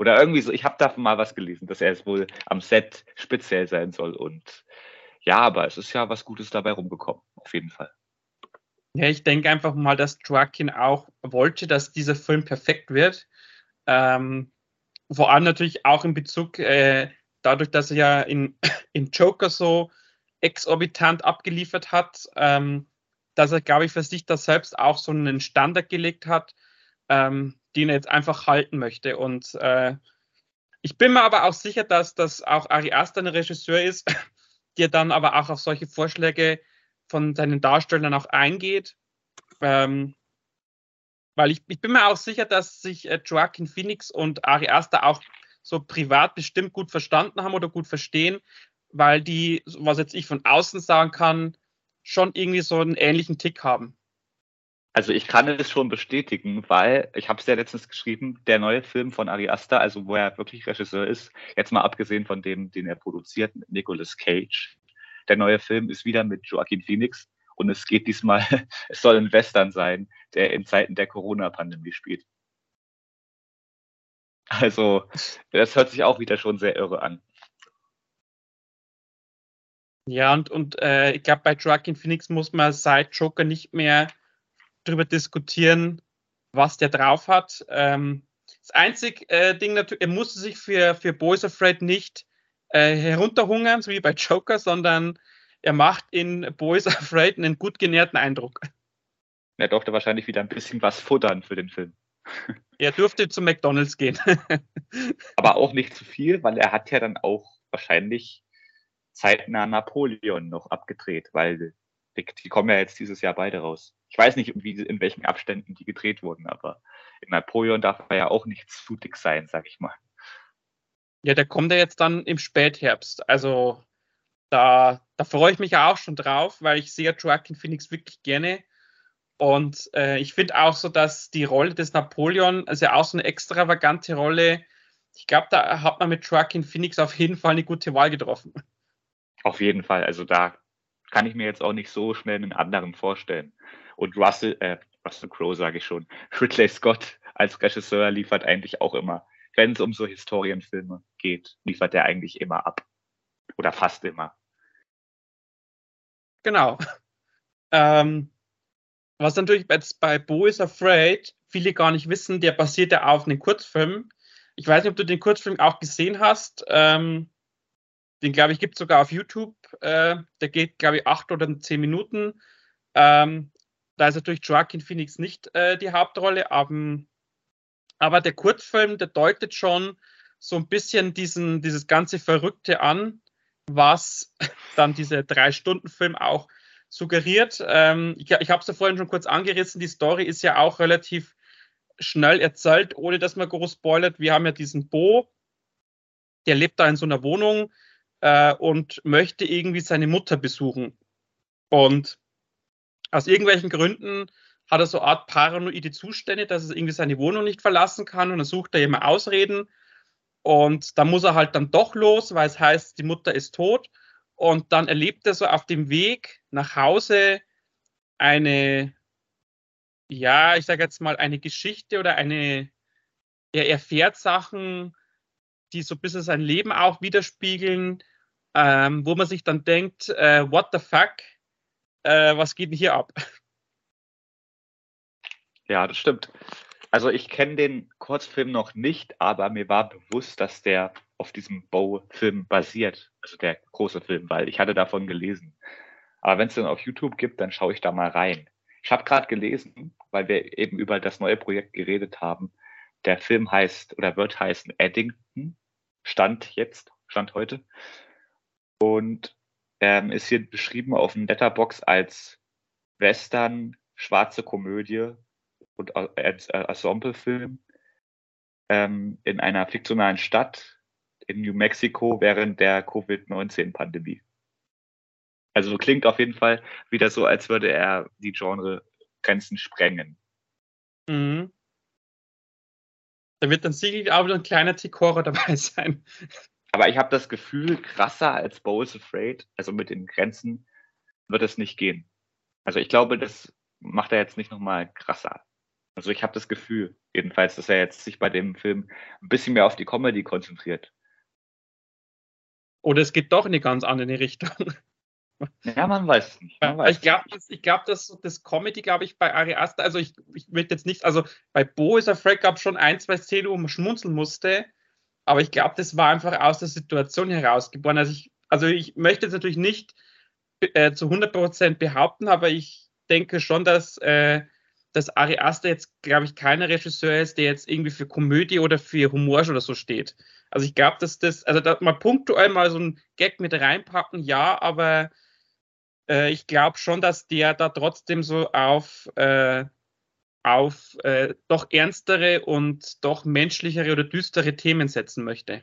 Oder irgendwie so, ich habe davon mal was gelesen, dass er es wohl am Set speziell sein soll und ja, aber es ist ja was Gutes dabei rumgekommen, auf jeden Fall. Ja, ich denke einfach mal, dass Joaquin auch wollte, dass dieser Film perfekt wird. Ähm, vor allem natürlich auch in Bezug, äh, dadurch, dass er ja in, in Joker so exorbitant abgeliefert hat, ähm, dass er, glaube ich, für sich da selbst auch so einen Standard gelegt hat, ähm, den er jetzt einfach halten möchte. Und äh, ich bin mir aber auch sicher, dass das auch Ari Aster ein Regisseur ist, der dann aber auch auf solche Vorschläge von seinen Darstellern auch eingeht. Ähm, weil ich, ich bin mir auch sicher, dass sich äh, Joaquin Phoenix und Ari Aster auch so privat bestimmt gut verstanden haben oder gut verstehen, weil die, was jetzt ich von außen sagen kann, schon irgendwie so einen ähnlichen Tick haben. Also ich kann es schon bestätigen, weil ich habe es ja letztens geschrieben, der neue Film von Ari Aster, also wo er wirklich Regisseur ist, jetzt mal abgesehen von dem, den er produziert Nicolas Cage. Der neue Film ist wieder mit Joaquin Phoenix und es geht diesmal, es soll ein Western sein, der in Zeiten der Corona-Pandemie spielt. Also das hört sich auch wieder schon sehr irre an. Ja, und, und äh, ich glaube, bei Joaquin Phoenix muss man seit Joker nicht mehr darüber diskutieren, was der drauf hat. Ähm, das einzige äh, Ding natürlich, er musste sich für, für Boys Afraid nicht äh, herunterhungern, so wie bei Joker, sondern er macht in Boys Afraid einen gut genährten Eindruck. Er durfte wahrscheinlich wieder ein bisschen was futtern für den Film. Er durfte zu McDonalds gehen. Aber auch nicht zu viel, weil er hat ja dann auch wahrscheinlich zeitnah Napoleon noch abgedreht, weil die, kommen ja jetzt dieses Jahr beide raus. Ich weiß nicht, wie, in welchen Abständen die gedreht wurden, aber in Napoleon darf er ja auch nicht zu dick sein, sag ich mal. Ja, der kommt ja jetzt dann im Spätherbst. Also da, da freue ich mich ja auch schon drauf, weil ich sehe Joaquin Phoenix wirklich gerne. Und äh, ich finde auch so, dass die Rolle des Napoleon, also auch so eine extravagante Rolle, ich glaube, da hat man mit Joaquin Phoenix auf jeden Fall eine gute Wahl getroffen. Auf jeden Fall. Also da kann ich mir jetzt auch nicht so schnell einen anderen vorstellen. Und Russell, äh, Russell Crowe sage ich schon, Ridley Scott als Regisseur liefert eigentlich auch immer, wenn es um so Historienfilme geht, liefert er eigentlich immer ab. Oder fast immer. Genau. Ähm, was natürlich jetzt bei Bo is Afraid viele gar nicht wissen, der basiert ja auf einem Kurzfilm. Ich weiß nicht, ob du den Kurzfilm auch gesehen hast. Ähm, den, glaube ich, gibt es sogar auf YouTube. Äh, der geht, glaube ich, acht oder zehn Minuten. Ähm, da ist natürlich Joaquin Phoenix nicht äh, die Hauptrolle, aber, aber der Kurzfilm, der deutet schon so ein bisschen diesen, dieses ganze Verrückte an, was dann dieser Drei-Stunden-Film auch suggeriert. Ähm, ich ich habe es ja vorhin schon kurz angerissen, die Story ist ja auch relativ schnell erzählt, ohne dass man groß spoilert. Wir haben ja diesen Bo, der lebt da in so einer Wohnung, äh, und möchte irgendwie seine Mutter besuchen. Und aus irgendwelchen Gründen hat er so eine Art paranoide Zustände, dass er irgendwie seine Wohnung nicht verlassen kann und dann sucht er immer Ausreden. Und da muss er halt dann doch los, weil es heißt, die Mutter ist tot. Und dann erlebt er so auf dem Weg nach Hause eine, ja, ich sage jetzt mal, eine Geschichte oder eine, er erfährt Sachen, die so ein bisschen sein Leben auch widerspiegeln, ähm, wo man sich dann denkt, äh, what the fuck, äh, was geht denn hier ab? Ja, das stimmt. Also ich kenne den Kurzfilm noch nicht, aber mir war bewusst, dass der auf diesem Bow-Film basiert, also der große Film, weil ich hatte davon gelesen. Aber wenn es den auf YouTube gibt, dann schaue ich da mal rein. Ich habe gerade gelesen, weil wir eben über das neue Projekt geredet haben. Der Film heißt oder wird heißen Eddington, stand jetzt, stand heute und ähm, ist hier beschrieben auf dem Letterbox als Western, schwarze Komödie und als äh, Ensemblefilm ähm, in einer fiktionalen Stadt in New Mexico während der Covid-19-Pandemie. Also klingt auf jeden Fall wieder so, als würde er die Genre-Grenzen sprengen. Mhm. Da wird dann sicherlich auch wieder ein kleiner Tick Horror dabei sein. Aber ich habe das Gefühl, krasser als Bowls Afraid, also mit den Grenzen, wird es nicht gehen. Also ich glaube, das macht er jetzt nicht nochmal krasser. Also ich habe das Gefühl, jedenfalls, dass er jetzt sich bei dem Film ein bisschen mehr auf die Comedy konzentriert. Oder es geht doch in eine ganz andere Richtung. Ja, man weiß es nicht. Weiß ich glaube, das, ich glaub, das, das Comedy, glaube ich, bei Ari Aster, also ich, ich will jetzt nicht, also bei Bo is Afraid gab es schon ein, zwei Szenen, wo man schmunzeln musste, aber ich glaube, das war einfach aus der Situation herausgeboren. Also ich, also ich möchte jetzt natürlich nicht äh, zu 100% behaupten, aber ich denke schon, dass, äh, dass Ari Aster jetzt, glaube ich, keiner Regisseur ist, der jetzt irgendwie für Komödie oder für Humor oder so steht. Also ich glaube, dass das, also da mal punktuell mal so ein Gag mit reinpacken, ja, aber äh, ich glaube schon, dass der da trotzdem so auf, äh, auf äh, doch ernstere und doch menschlichere oder düstere Themen setzen möchte.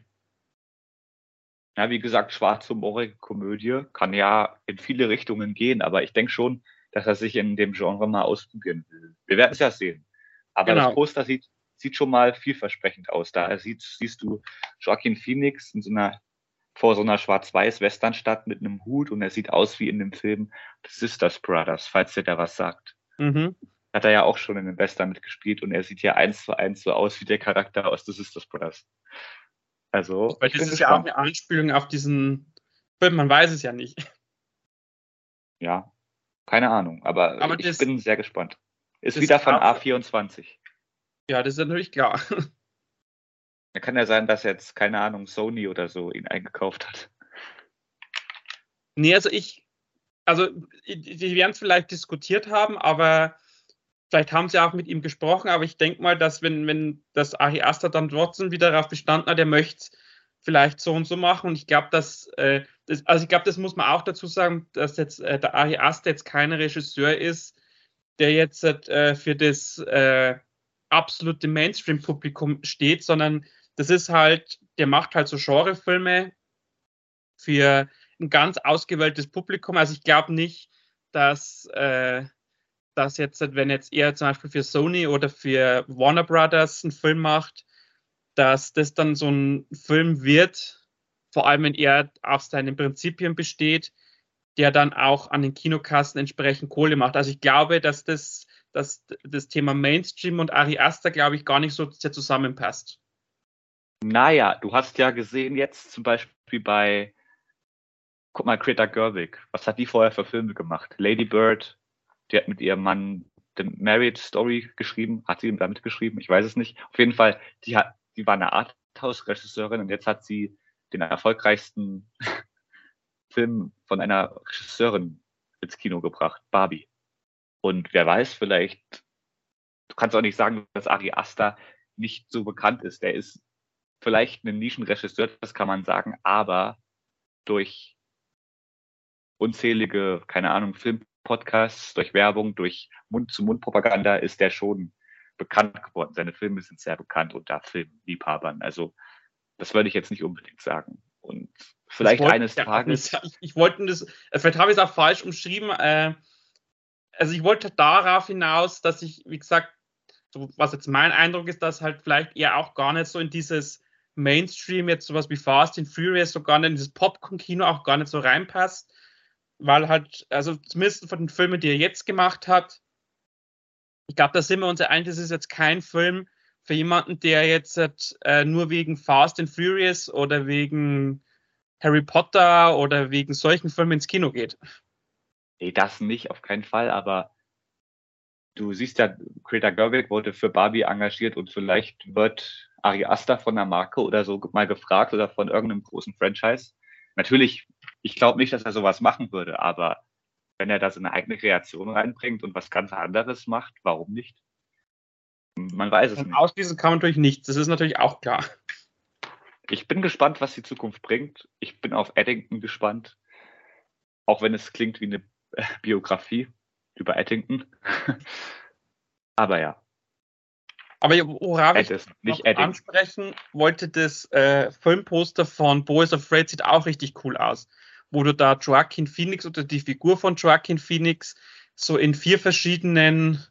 Ja, wie gesagt, schwarzhumorige Komödie kann ja in viele Richtungen gehen, aber ich denke schon, dass er sich in dem Genre mal ausprobieren will. Wir werden es ja sehen. Aber genau. das Poster sieht, sieht schon mal vielversprechend aus. Da sieht, siehst du Joaquin Phoenix in so einer, vor so einer Schwarz-Weiß-Westernstadt mit einem Hut und er sieht aus wie in dem Film The Sisters Brothers, falls dir da was sagt. Mhm. Hat er ja auch schon in dem Western mitgespielt und er sieht ja eins zu eins so aus wie der Charakter aus The Sisters Brothers. Also. Weil das ist gespannt. ja auch eine Anspielung auf diesen Film, man weiß es ja nicht. Ja, keine Ahnung, aber, aber ich bin sehr gespannt. Ist wieder von A24. Ja, das ist natürlich klar. Da kann ja sein, dass jetzt, keine Ahnung, Sony oder so ihn eingekauft hat. Nee, also ich, also die werden es vielleicht diskutiert haben, aber vielleicht haben sie auch mit ihm gesprochen, aber ich denke mal, dass wenn, wenn das Ari Aster dann trotzdem wieder darauf bestanden hat, er möchte vielleicht so und so machen. Und ich glaube, dass, äh, das, also ich glaube, das muss man auch dazu sagen, dass jetzt äh, der Ari Aster jetzt kein Regisseur ist, der jetzt äh, für das äh, absolute Mainstream-Publikum steht, sondern das ist halt, der macht halt so Genrefilme für ein ganz ausgewähltes Publikum. Also ich glaube nicht, dass äh, dass jetzt, wenn jetzt er zum Beispiel für Sony oder für Warner Brothers einen Film macht, dass das dann so ein Film wird, vor allem wenn er auf seinen Prinzipien besteht, der dann auch an den Kinokassen entsprechend Kohle macht. Also ich glaube, dass das, dass das Thema Mainstream und Ari Aster, glaube ich, gar nicht so sehr zusammenpasst. Naja, du hast ja gesehen jetzt zum Beispiel bei, guck mal, Greta Gerwig, was hat die vorher für Filme gemacht? Lady Bird, die hat mit ihrem Mann The Married Story geschrieben. Hat sie damit geschrieben? Ich weiß es nicht. Auf jeden Fall, die hat, die war eine Arthouse-Regisseurin und jetzt hat sie den erfolgreichsten Film von einer Regisseurin ins Kino gebracht, Barbie. Und wer weiß, vielleicht, du kannst auch nicht sagen, dass Ari Aster nicht so bekannt ist. Der ist vielleicht ein Nischenregisseur, das kann man sagen, aber durch unzählige, keine Ahnung, Film Podcasts, durch Werbung, durch Mund-zu-Mund-Propaganda ist der schon bekannt geworden. Seine Filme sind sehr bekannt unter Filmliebhabern. Also das würde ich jetzt nicht unbedingt sagen. Und vielleicht wollte, eines Tages. ich, ich wollte das, äh, vielleicht habe ich es auch falsch umschrieben. Äh, also ich wollte darauf hinaus, dass ich, wie gesagt, so, was jetzt mein Eindruck ist, dass halt vielleicht eher auch gar nicht so in dieses Mainstream, jetzt sowas wie Fast and Furious, so gar nicht in dieses Popcorn-Kino auch gar nicht so reinpasst, weil halt, also zumindest von den Filmen, die er jetzt gemacht hat, ich glaube, da sind wir uns einig, das ist jetzt kein Film für jemanden, der jetzt äh, nur wegen Fast and Furious oder wegen Harry Potter oder wegen solchen Filmen ins Kino geht. Nee, das nicht, auf keinen Fall, aber du siehst ja, Greta Gerwig wurde für Barbie engagiert und vielleicht wird Ari Aster von der Marke oder so mal gefragt oder von irgendeinem großen Franchise. Natürlich ich glaube nicht, dass er sowas machen würde, aber wenn er da seine eigene Kreation reinbringt und was ganz anderes macht, warum nicht? Man weiß es und nicht. Ausschließen kann man natürlich nichts, das ist natürlich auch klar. Ich bin gespannt, was die Zukunft bringt. Ich bin auf Eddington gespannt. Auch wenn es klingt wie eine Biografie über Eddington. Aber ja. Aber worauf ich nicht ansprechen wollte, das äh, Filmposter von Boys of Afraid sieht auch richtig cool aus wo du da Joaquin Phoenix oder die Figur von Joaquin Phoenix so in vier verschiedenen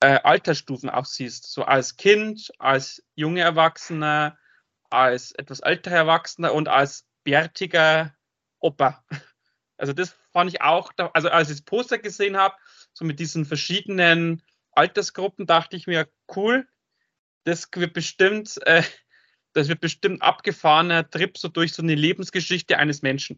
äh, Altersstufen auch siehst. So als Kind, als junge Erwachsener, als etwas älterer Erwachsener und als bärtiger Opa. Also das fand ich auch, also als ich das Poster gesehen habe, so mit diesen verschiedenen Altersgruppen, dachte ich mir, cool, das wird bestimmt, äh, das wird bestimmt abgefahrener Trip so durch so eine Lebensgeschichte eines Menschen.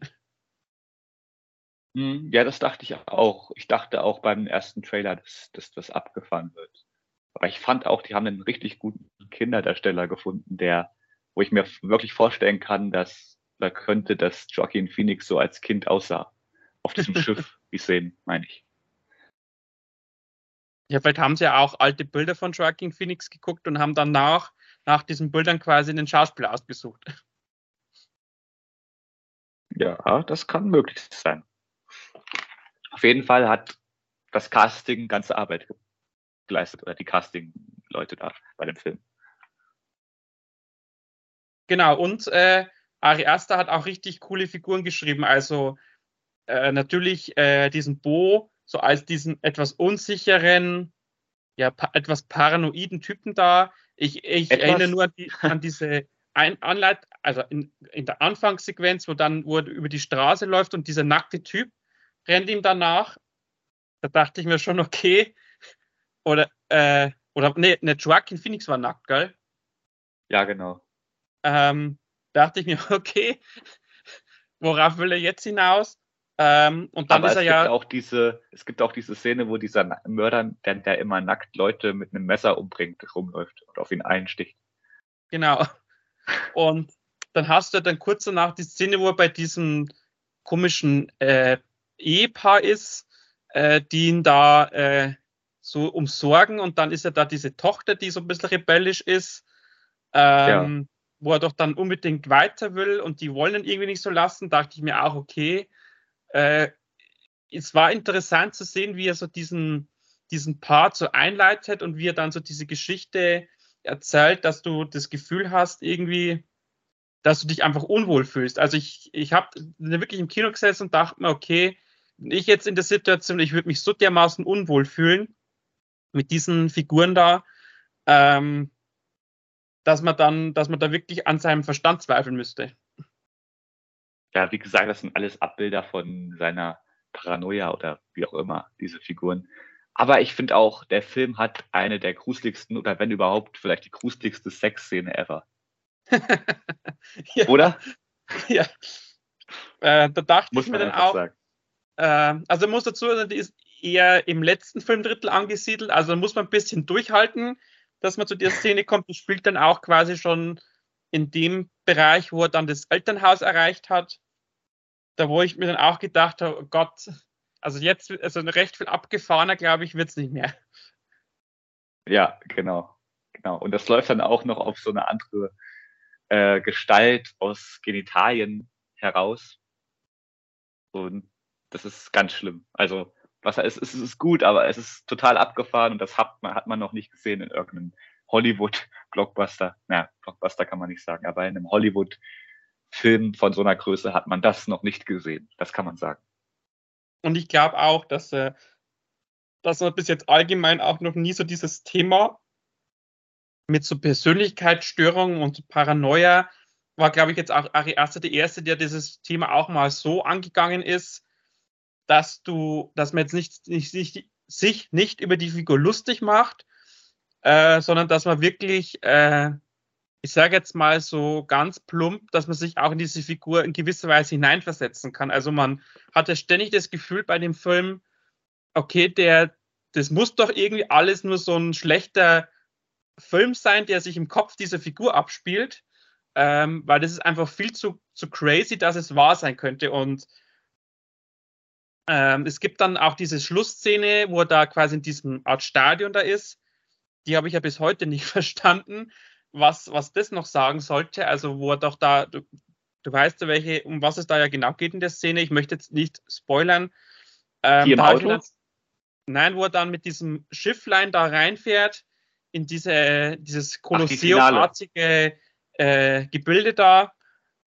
Hm, ja, das dachte ich auch. Ich dachte auch beim ersten Trailer, dass, dass das abgefahren wird. Aber ich fand auch, die haben einen richtig guten Kinderdarsteller gefunden, der, wo ich mir wirklich vorstellen kann, dass da könnte, dass Joaquin Phoenix so als Kind aussah. Auf diesem Schiff, wie sehen, meine ich. Ja, vielleicht haben sie ja auch alte Bilder von Joaquin Phoenix geguckt und haben danach nach diesen Bildern quasi den Schauspieler ausgesucht. Ja, das kann möglich sein. Auf jeden Fall hat das Casting ganze Arbeit geleistet oder die Casting-Leute da bei dem Film. Genau, und äh, Ari Aster hat auch richtig coole Figuren geschrieben. Also äh, natürlich äh, diesen Bo, so als diesen etwas unsicheren, ja, pa etwas paranoiden Typen da. Ich, ich erinnere nur an, die, an diese Ein Anleit, also in, in der Anfangssequenz, wo dann wo er über die Straße läuft und dieser nackte Typ rennt ihm danach. Da dachte ich mir schon, okay. Oder, äh, oder nee, ne, Joaquin Phoenix war nackt, gell? Ja, genau. Ähm, dachte ich mir, okay, worauf will er jetzt hinaus? Ähm, und dann Aber ist er es ja. gibt auch diese, es gibt auch diese Szene, wo dieser Mörder, der, der immer nackt Leute mit einem Messer umbringt, rumläuft und auf ihn einsticht. Genau. Und dann hast du dann kurz danach die Szene, wo er bei diesem komischen äh, Ehepaar ist, äh, die ihn da äh, so umsorgen und dann ist ja da diese Tochter, die so ein bisschen rebellisch ist, ähm, wo er doch dann unbedingt weiter will und die wollen ihn irgendwie nicht so lassen, dachte ich mir auch, okay. Äh, es war interessant zu sehen, wie er so diesen, diesen Part so einleitet und wie er dann so diese Geschichte erzählt, dass du das Gefühl hast, irgendwie, dass du dich einfach unwohl fühlst. Also ich, ich habe wirklich im Kino gesessen und dachte mir, okay, wenn ich jetzt in der Situation, ich würde mich so dermaßen unwohl fühlen mit diesen Figuren da, ähm, dass man dann, dass man da wirklich an seinem Verstand zweifeln müsste. Ja, wie gesagt, das sind alles Abbilder von seiner Paranoia oder wie auch immer, diese Figuren. Aber ich finde auch, der Film hat eine der gruseligsten oder wenn überhaupt vielleicht die gruseligste Sexszene ever. ja. Oder? Ja. Äh, da dachte Muss ich mir dann auch, äh, also ich muss dazu sagen, die ist eher im letzten Filmdrittel angesiedelt, also muss man ein bisschen durchhalten, dass man zu der Szene kommt. Die spielt dann auch quasi schon in dem Bereich, wo er dann das Elternhaus erreicht hat. Da wo ich mir dann auch gedacht habe, oh Gott, also jetzt, also recht viel abgefahrener, glaube ich, wird's nicht mehr. Ja, genau. Genau. Und das läuft dann auch noch auf so eine andere äh, Gestalt aus Genitalien heraus. Und das ist ganz schlimm. Also, was es ist, es ist gut, aber es ist total abgefahren und das hat man, hat man noch nicht gesehen in irgendeinem Hollywood-Blockbuster. Na, Blockbuster kann man nicht sagen, aber in einem Hollywood-Film von so einer Größe hat man das noch nicht gesehen. Das kann man sagen. Und ich glaube auch, dass, äh, dass man bis jetzt allgemein auch noch nie so dieses Thema mit so Persönlichkeitsstörungen und Paranoia war, glaube ich, jetzt auch Ari Aster der Erste, der dieses Thema auch mal so angegangen ist, dass du, dass man jetzt nicht, nicht, nicht sich nicht über die Figur lustig macht, äh, sondern dass man wirklich, äh, ich sage jetzt mal so ganz plump, dass man sich auch in diese Figur in gewisser Weise hineinversetzen kann. Also man hatte ständig das Gefühl bei dem Film, okay, der, das muss doch irgendwie alles nur so ein schlechter Film sein, der sich im Kopf dieser Figur abspielt, ähm, weil das ist einfach viel zu, zu crazy, dass es wahr sein könnte. Und ähm, es gibt dann auch diese Schlussszene, wo er da quasi in diesem Art Stadion da ist. Die habe ich ja bis heute nicht verstanden, was, was das noch sagen sollte. Also, wo er doch da, du, du weißt ja, welche, um was es da ja genau geht in der Szene. Ich möchte jetzt nicht spoilern. Ähm, Die im Auto? Dann, nein, wo er dann mit diesem Schifflein da reinfährt, in diese, dieses Kolosseum-artige äh, Gebilde da,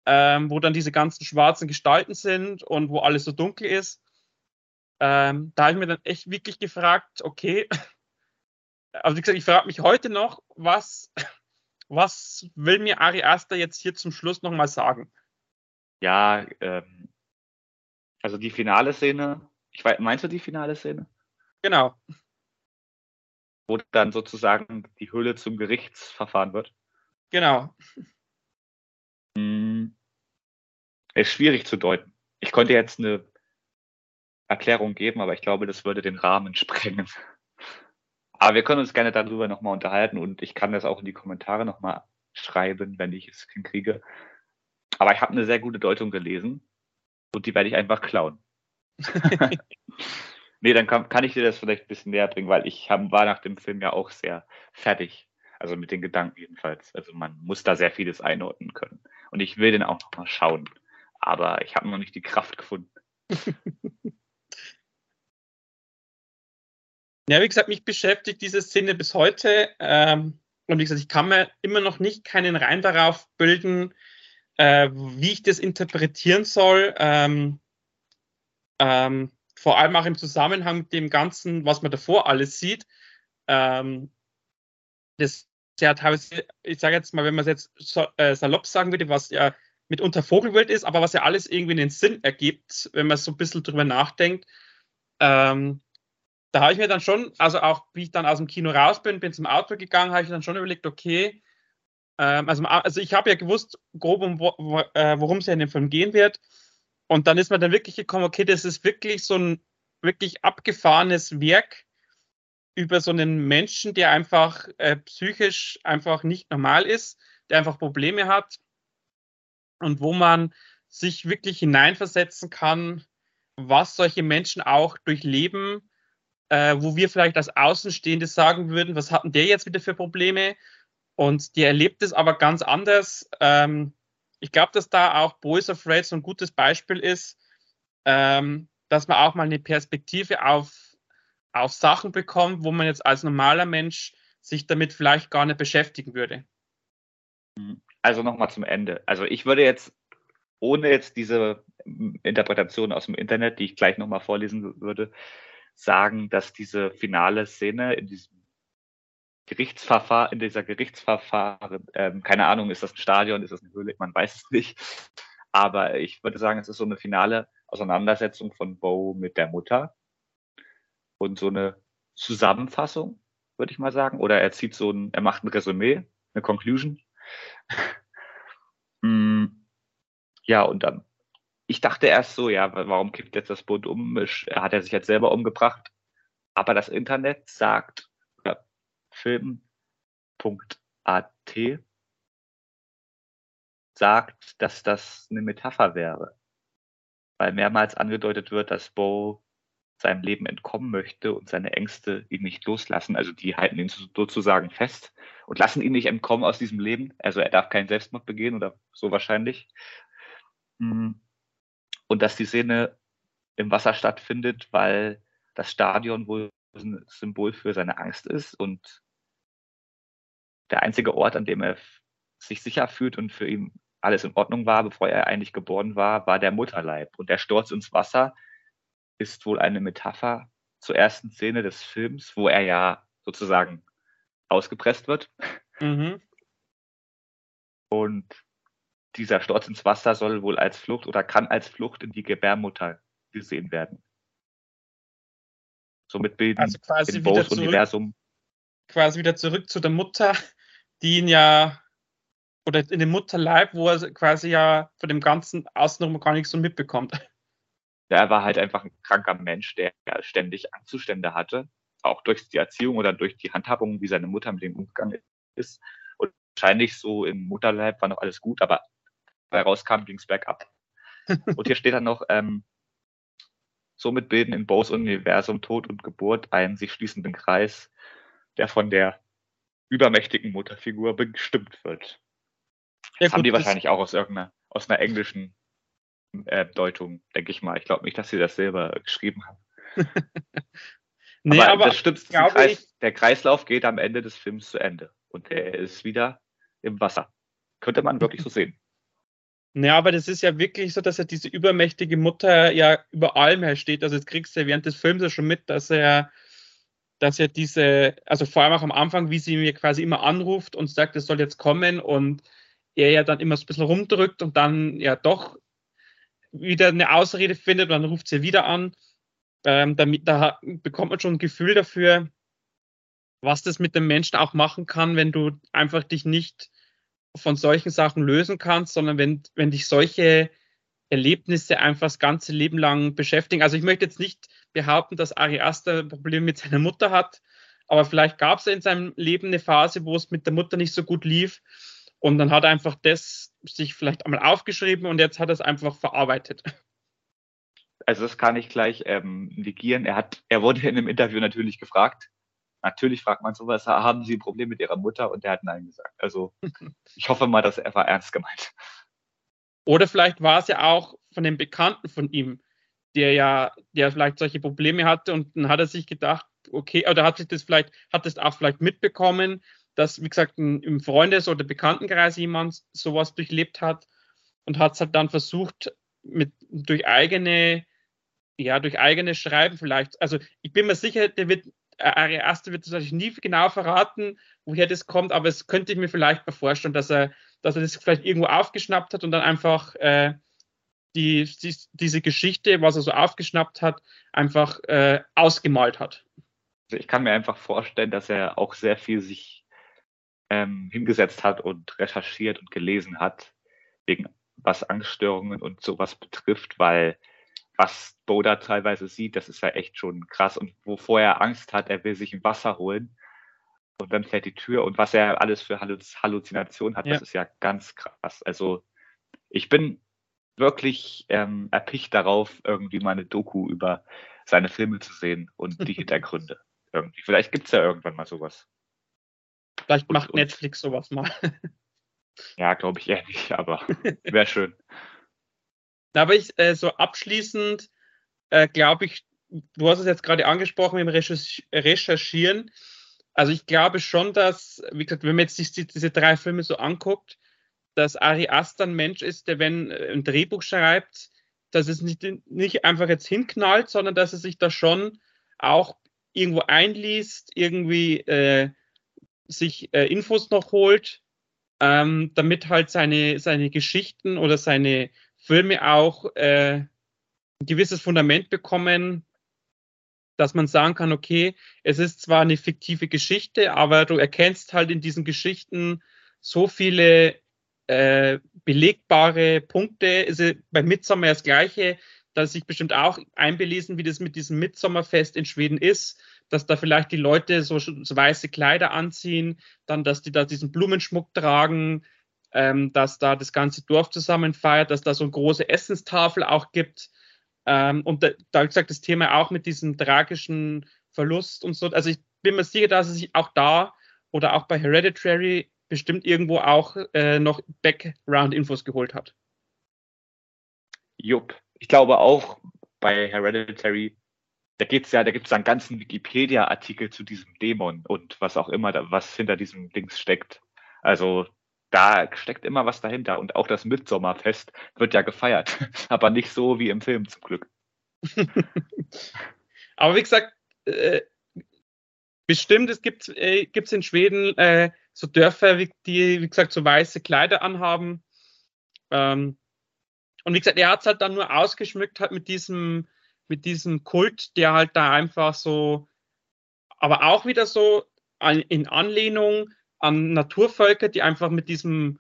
ähm, wo dann diese ganzen schwarzen Gestalten sind und wo alles so dunkel ist. Ähm, da habe ich mir dann echt wirklich gefragt, okay, also wie gesagt, ich frage mich heute noch, was, was will mir Ari Aster jetzt hier zum Schluss nochmal sagen? Ja, ähm, also die finale Szene, ich weiß, meinst du die finale Szene? Genau. Wo dann sozusagen die Hülle zum Gerichtsverfahren wird? Genau. Hm, ist schwierig zu deuten. Ich konnte jetzt eine Erklärung geben, aber ich glaube, das würde den Rahmen sprengen. Aber wir können uns gerne darüber nochmal unterhalten und ich kann das auch in die Kommentare nochmal schreiben, wenn ich es hinkriege. Aber ich habe eine sehr gute Deutung gelesen und die werde ich einfach klauen. nee, dann kann, kann ich dir das vielleicht ein bisschen näher bringen, weil ich hab, war nach dem Film ja auch sehr fertig. Also mit den Gedanken jedenfalls. Also man muss da sehr vieles einordnen können. Und ich will den auch noch mal schauen. Aber ich habe noch nicht die Kraft gefunden. ja, wie gesagt, mich beschäftigt diese Szene bis heute. Ähm, und wie gesagt, ich kann mir immer noch nicht keinen Reim darauf bilden, äh, wie ich das interpretieren soll. Ähm, ähm, vor allem auch im Zusammenhang mit dem Ganzen, was man davor alles sieht. Ähm, das ja teilweise, ich sage jetzt mal, wenn man es jetzt so, äh, salopp sagen würde, was ja mitunter Vogelwild ist, aber was ja alles irgendwie einen Sinn ergibt, wenn man so ein bisschen drüber nachdenkt. Ähm, da habe ich mir dann schon, also auch wie ich dann aus dem Kino raus bin, bin zum Auto gegangen, habe ich dann schon überlegt, okay, ähm, also, also ich habe ja gewusst, grob, um, wo, äh, worum es ja in dem Film gehen wird. Und dann ist man dann wirklich gekommen, okay, das ist wirklich so ein wirklich abgefahrenes Werk über so einen Menschen, der einfach äh, psychisch einfach nicht normal ist, der einfach Probleme hat und wo man sich wirklich hineinversetzen kann, was solche Menschen auch durchleben, äh, wo wir vielleicht als Außenstehende sagen würden, was hatten der jetzt wieder für Probleme? Und der erlebt es aber ganz anders. Ähm, ich glaube, dass da auch Boys of Red so ein gutes Beispiel ist, ähm, dass man auch mal eine Perspektive auf, auf Sachen bekommt, wo man jetzt als normaler Mensch sich damit vielleicht gar nicht beschäftigen würde. Also nochmal zum Ende. Also ich würde jetzt, ohne jetzt diese Interpretation aus dem Internet, die ich gleich nochmal vorlesen würde, sagen, dass diese finale Szene in diesem Gerichtsverfahren, in dieser Gerichtsverfahren, ähm, keine Ahnung, ist das ein Stadion, ist das eine Höhle, man weiß es nicht. Aber ich würde sagen, es ist so eine finale Auseinandersetzung von Bo mit der Mutter und so eine Zusammenfassung, würde ich mal sagen. Oder er zieht so ein, er macht ein Resümee, eine Conclusion. mm, ja, und dann, ich dachte erst so, ja, warum kippt jetzt das Boot um? Er hat er sich jetzt selber umgebracht. Aber das Internet sagt, film.at sagt, dass das eine Metapher wäre. Weil mehrmals angedeutet wird, dass Bo seinem Leben entkommen möchte und seine Ängste ihn nicht loslassen. Also die halten ihn sozusagen fest und lassen ihn nicht entkommen aus diesem Leben. Also er darf keinen Selbstmord begehen oder so wahrscheinlich. Hm. Und dass die Szene im Wasser stattfindet, weil das Stadion wohl ein Symbol für seine Angst ist und der einzige Ort, an dem er sich sicher fühlt und für ihn alles in Ordnung war, bevor er eigentlich geboren war, war der Mutterleib. Und der Sturz ins Wasser ist wohl eine Metapher zur ersten Szene des Films, wo er ja sozusagen ausgepresst wird. Mhm. Und dieser Sturz ins Wasser soll wohl als Flucht oder kann als Flucht in die Gebärmutter gesehen werden. Somit bilden also quasi im Bose-Universum quasi wieder zurück zu der Mutter, die ihn ja, oder in dem Mutterleib, wo er quasi ja von dem Ganzen außenrum gar nichts so mitbekommt. Ja, er war halt einfach ein kranker Mensch, der ständig Angstzustände hatte, auch durch die Erziehung oder durch die Handhabung, wie seine Mutter mit dem umgegangen ist. Und wahrscheinlich so im Mutterleib war noch alles gut, aber er rauskam, ging es bergab. und hier steht dann noch, ähm, somit bilden in Bows Universum Tod und Geburt einen sich schließenden Kreis, der von der übermächtigen Mutterfigur bestimmt wird. Ja, das haben die wahrscheinlich auch aus irgendeiner, aus einer englischen äh, Deutung, denke ich mal. Ich glaube nicht, dass sie das selber geschrieben haben. nee, aber, aber das stimmt. Kreis, der Kreislauf geht am Ende des Films zu Ende und er ist wieder im Wasser. Könnte man wirklich so sehen. Ja, aber das ist ja wirklich so, dass er diese übermächtige Mutter ja über allem her steht. Also jetzt kriegst du ja während des Films ja schon mit, dass er dass er diese, also vor allem auch am Anfang, wie sie mir quasi immer anruft und sagt, es soll jetzt kommen und er ja dann immer so ein bisschen rumdrückt und dann ja doch wieder eine Ausrede findet und dann ruft sie wieder an. Ähm, damit, da bekommt man schon ein Gefühl dafür, was das mit dem Menschen auch machen kann, wenn du einfach dich nicht von solchen Sachen lösen kannst, sondern wenn, wenn dich solche Erlebnisse einfach das ganze Leben lang beschäftigen. Also ich möchte jetzt nicht behaupten, dass Ari Aster Probleme mit seiner Mutter hat, aber vielleicht gab es in seinem Leben eine Phase, wo es mit der Mutter nicht so gut lief und dann hat er einfach das sich vielleicht einmal aufgeschrieben und jetzt hat er es einfach verarbeitet. Also das kann ich gleich ähm, negieren. Er hat, er wurde in einem Interview natürlich gefragt, natürlich fragt man sowas, haben Sie ein Problem mit Ihrer Mutter? Und der hat Nein gesagt. Also ich hoffe mal, dass er war ernst gemeint. Oder vielleicht war es ja auch von den Bekannten von ihm, der ja, der vielleicht solche Probleme hatte und dann hat er sich gedacht, okay, oder hat sich das vielleicht, hat das auch vielleicht mitbekommen, dass, wie gesagt, im Freundes- oder Bekanntenkreis jemand sowas durchlebt hat und hat es halt dann versucht, mit, durch eigene, ja, durch eigene Schreiben vielleicht. Also ich bin mir sicher, der wird, Ari Aster wird natürlich nie genau verraten, woher das kommt, aber es könnte ich mir vielleicht mal vorstellen, dass er, dass er das vielleicht irgendwo aufgeschnappt hat und dann einfach äh, die, die, diese Geschichte, was er so aufgeschnappt hat, einfach äh, ausgemalt hat. Also ich kann mir einfach vorstellen, dass er auch sehr viel sich ähm, hingesetzt hat und recherchiert und gelesen hat, wegen was Angststörungen und sowas betrifft, weil was Boda teilweise sieht, das ist ja echt schon krass. Und wovor er Angst hat, er will sich ein Wasser holen und dann fällt die Tür und was er alles für Halluzinationen hat, ja. das ist ja ganz krass. Also ich bin wirklich ähm, erpicht darauf, irgendwie mal eine Doku über seine Filme zu sehen und die Hintergründe. Irgendwie. Vielleicht gibt's ja irgendwann mal sowas. Vielleicht macht und, Netflix sowas mal. Ja, glaube ich eher nicht, aber wäre schön. Aber ich, äh, so abschließend, äh, glaube ich, du hast es jetzt gerade angesprochen im Recherchieren. Also ich glaube schon, dass, wie gesagt, wenn man jetzt die, diese drei Filme so anguckt, dass Ari Aster ein Mensch ist, der, wenn äh, ein Drehbuch schreibt, dass es nicht, nicht einfach jetzt hinknallt, sondern dass er sich da schon auch irgendwo einliest, irgendwie äh, sich äh, Infos noch holt ähm, damit halt seine, seine Geschichten oder seine Filme auch äh, ein gewisses Fundament bekommen, dass man sagen kann, okay, es ist zwar eine fiktive Geschichte, aber du erkennst halt in diesen Geschichten so viele äh, belegbare Punkte. Ist bei Midsommer das Gleiche, dass sich bestimmt auch einbelesen, wie das mit diesem Midsommerfest in Schweden ist dass da vielleicht die Leute so, so weiße Kleider anziehen, dann, dass die da diesen Blumenschmuck tragen, ähm, dass da das ganze Dorf zusammen feiert, dass da so eine große Essenstafel auch gibt. Ähm, und da, da wie gesagt, das Thema auch mit diesem tragischen Verlust und so. Also ich bin mir sicher, dass er sich auch da oder auch bei Hereditary bestimmt irgendwo auch äh, noch Background-Infos geholt hat. Jupp. Ich glaube auch bei Hereditary da geht's ja, da gibt's einen ganzen Wikipedia-Artikel zu diesem Dämon und was auch immer, da, was hinter diesem Dings steckt. Also da steckt immer was dahinter. Und auch das Mitsommerfest wird ja gefeiert, aber nicht so wie im Film zum Glück. aber wie gesagt, äh, bestimmt, es gibt äh, in Schweden äh, so Dörfer, die, wie gesagt, so weiße Kleider anhaben. Ähm, und wie gesagt, er hat es halt dann nur ausgeschmückt hat mit diesem mit diesem Kult, der halt da einfach so, aber auch wieder so in Anlehnung an Naturvölker, die einfach mit diesem,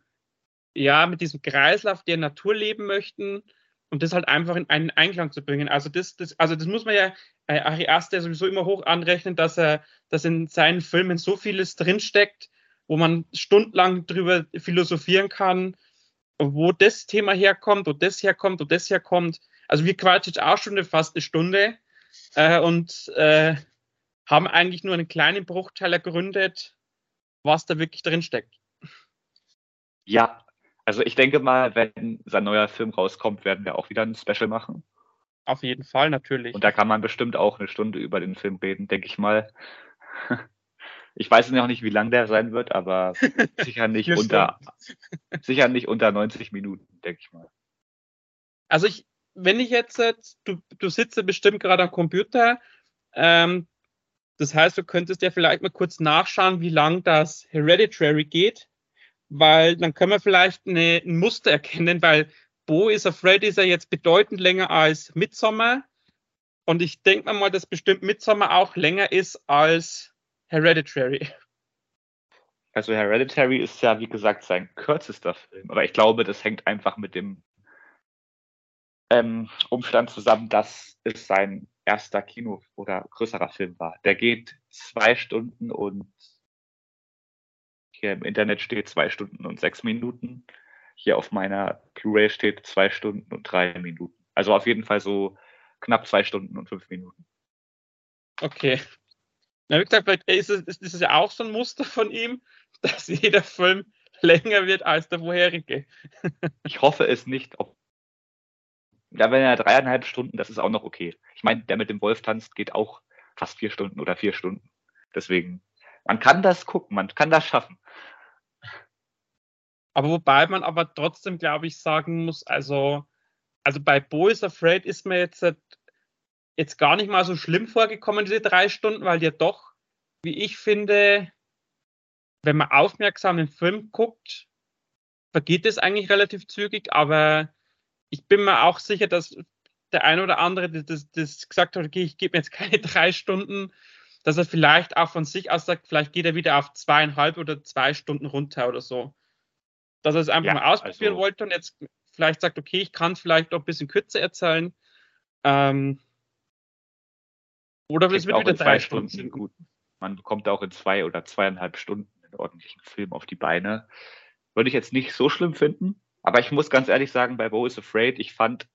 ja, mit diesem Kreislauf der Natur leben möchten und das halt einfach in einen Einklang zu bringen. Also das, das, also das muss man ja äh, Ari sowieso immer hoch anrechnen, dass er, dass in seinen Filmen so vieles drinsteckt, wo man stundenlang drüber philosophieren kann, wo das Thema herkommt, wo das herkommt, wo das herkommt. Also wir quatschen jetzt auch schon fast eine Stunde äh, und äh, haben eigentlich nur einen kleinen Bruchteil ergründet, was da wirklich drin steckt. Ja, also ich denke mal, wenn sein neuer Film rauskommt, werden wir auch wieder ein Special machen. Auf jeden Fall, natürlich. Und da kann man bestimmt auch eine Stunde über den Film reden, denke ich mal. Ich weiß noch nicht, wie lang der sein wird, aber sicher nicht unter, sicher nicht unter 90 Minuten, denke ich mal. Also ich, wenn ich jetzt, du, du sitzt bestimmt gerade am Computer, ähm, das heißt, du könntest ja vielleicht mal kurz nachschauen, wie lang das Hereditary geht, weil dann können wir vielleicht eine, ein Muster erkennen, weil Bo is Afraid ist ja jetzt bedeutend länger als Midsommer. Und ich denke mal, dass bestimmt Midsommer auch länger ist als Hereditary. Also Hereditary ist ja, wie gesagt, sein kürzester Film. Aber ich glaube, das hängt einfach mit dem ähm, Umstand zusammen, dass es sein erster Kino- oder größerer Film war. Der geht zwei Stunden und hier im Internet steht zwei Stunden und sechs Minuten. Hier auf meiner Blu-ray steht zwei Stunden und drei Minuten. Also auf jeden Fall so knapp zwei Stunden und fünf Minuten. Okay. Na, wie gesagt, vielleicht ist es, ist es ja auch so ein Muster von ihm, dass jeder Film länger wird als der vorherige. ich hoffe es nicht. Ob ja, wenn er dreieinhalb Stunden, das ist auch noch okay. Ich meine, der mit dem Wolf tanzt, geht auch fast vier Stunden oder vier Stunden. Deswegen, man kann das gucken, man kann das schaffen. Aber wobei man aber trotzdem, glaube ich, sagen muss, also, also bei Bo is Afraid ist mir jetzt, jetzt gar nicht mal so schlimm vorgekommen, diese drei Stunden, weil ja doch, wie ich finde, wenn man aufmerksam den Film guckt, vergeht es eigentlich relativ zügig, aber ich bin mir auch sicher, dass der ein oder andere, das, das gesagt hat, okay, ich gebe mir jetzt keine drei Stunden, dass er vielleicht auch von sich aus sagt, vielleicht geht er wieder auf zweieinhalb oder zwei Stunden runter oder so. Dass er es einfach ja, mal ausprobieren also, wollte und jetzt vielleicht sagt, okay, ich kann vielleicht noch ein bisschen kürzer erzählen. Ähm, oder es wird wieder drei Stunden. Stunden gut. Man bekommt auch in zwei oder zweieinhalb Stunden einen ordentlichen Film auf die Beine. Würde ich jetzt nicht so schlimm finden. Aber ich muss ganz ehrlich sagen, bei Bo is Afraid, ich fand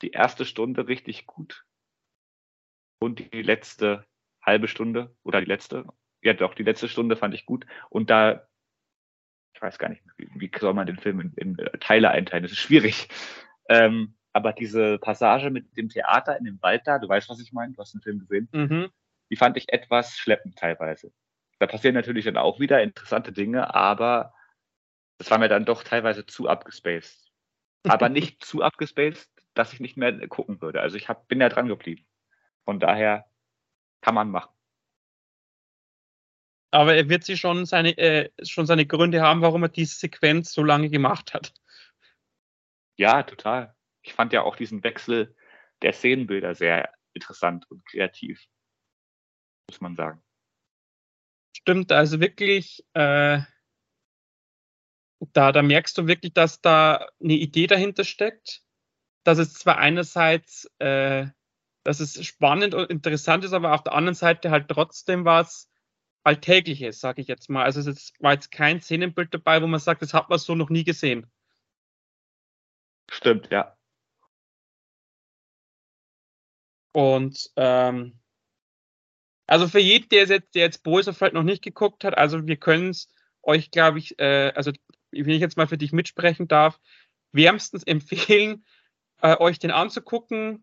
die erste Stunde richtig gut. Und die letzte halbe Stunde oder die letzte, ja doch, die letzte Stunde fand ich gut. Und da, ich weiß gar nicht, wie, wie soll man den Film in, in Teile einteilen? Das ist schwierig. Ähm, aber diese Passage mit dem Theater in dem Wald da, du weißt, was ich meine, du hast den Film gesehen, mhm. die fand ich etwas schleppend teilweise. Da passieren natürlich dann auch wieder interessante Dinge, aber das war mir dann doch teilweise zu abgespaced. Aber nicht zu abgespaced, dass ich nicht mehr gucken würde. Also ich hab, bin ja dran geblieben. Von daher kann man machen. Aber er wird sich schon seine, äh, schon seine Gründe haben, warum er diese Sequenz so lange gemacht hat. Ja, total. Ich fand ja auch diesen Wechsel der Szenenbilder sehr interessant und kreativ, muss man sagen. Stimmt, also wirklich, äh, da, da merkst du wirklich, dass da eine Idee dahinter steckt, dass es zwar einerseits, äh, dass es spannend und interessant ist, aber auf der anderen Seite halt trotzdem was Alltägliches, sage ich jetzt mal. Also es war jetzt kein Szenenbild dabei, wo man sagt, das hat man so noch nie gesehen. Stimmt, ja. Und ähm, also für jeden, der jetzt, der jetzt Boys of Red noch nicht geguckt hat, also wir können es euch, glaube ich, äh, also wenn ich jetzt mal für dich mitsprechen darf, wärmstens empfehlen, äh, euch den anzugucken.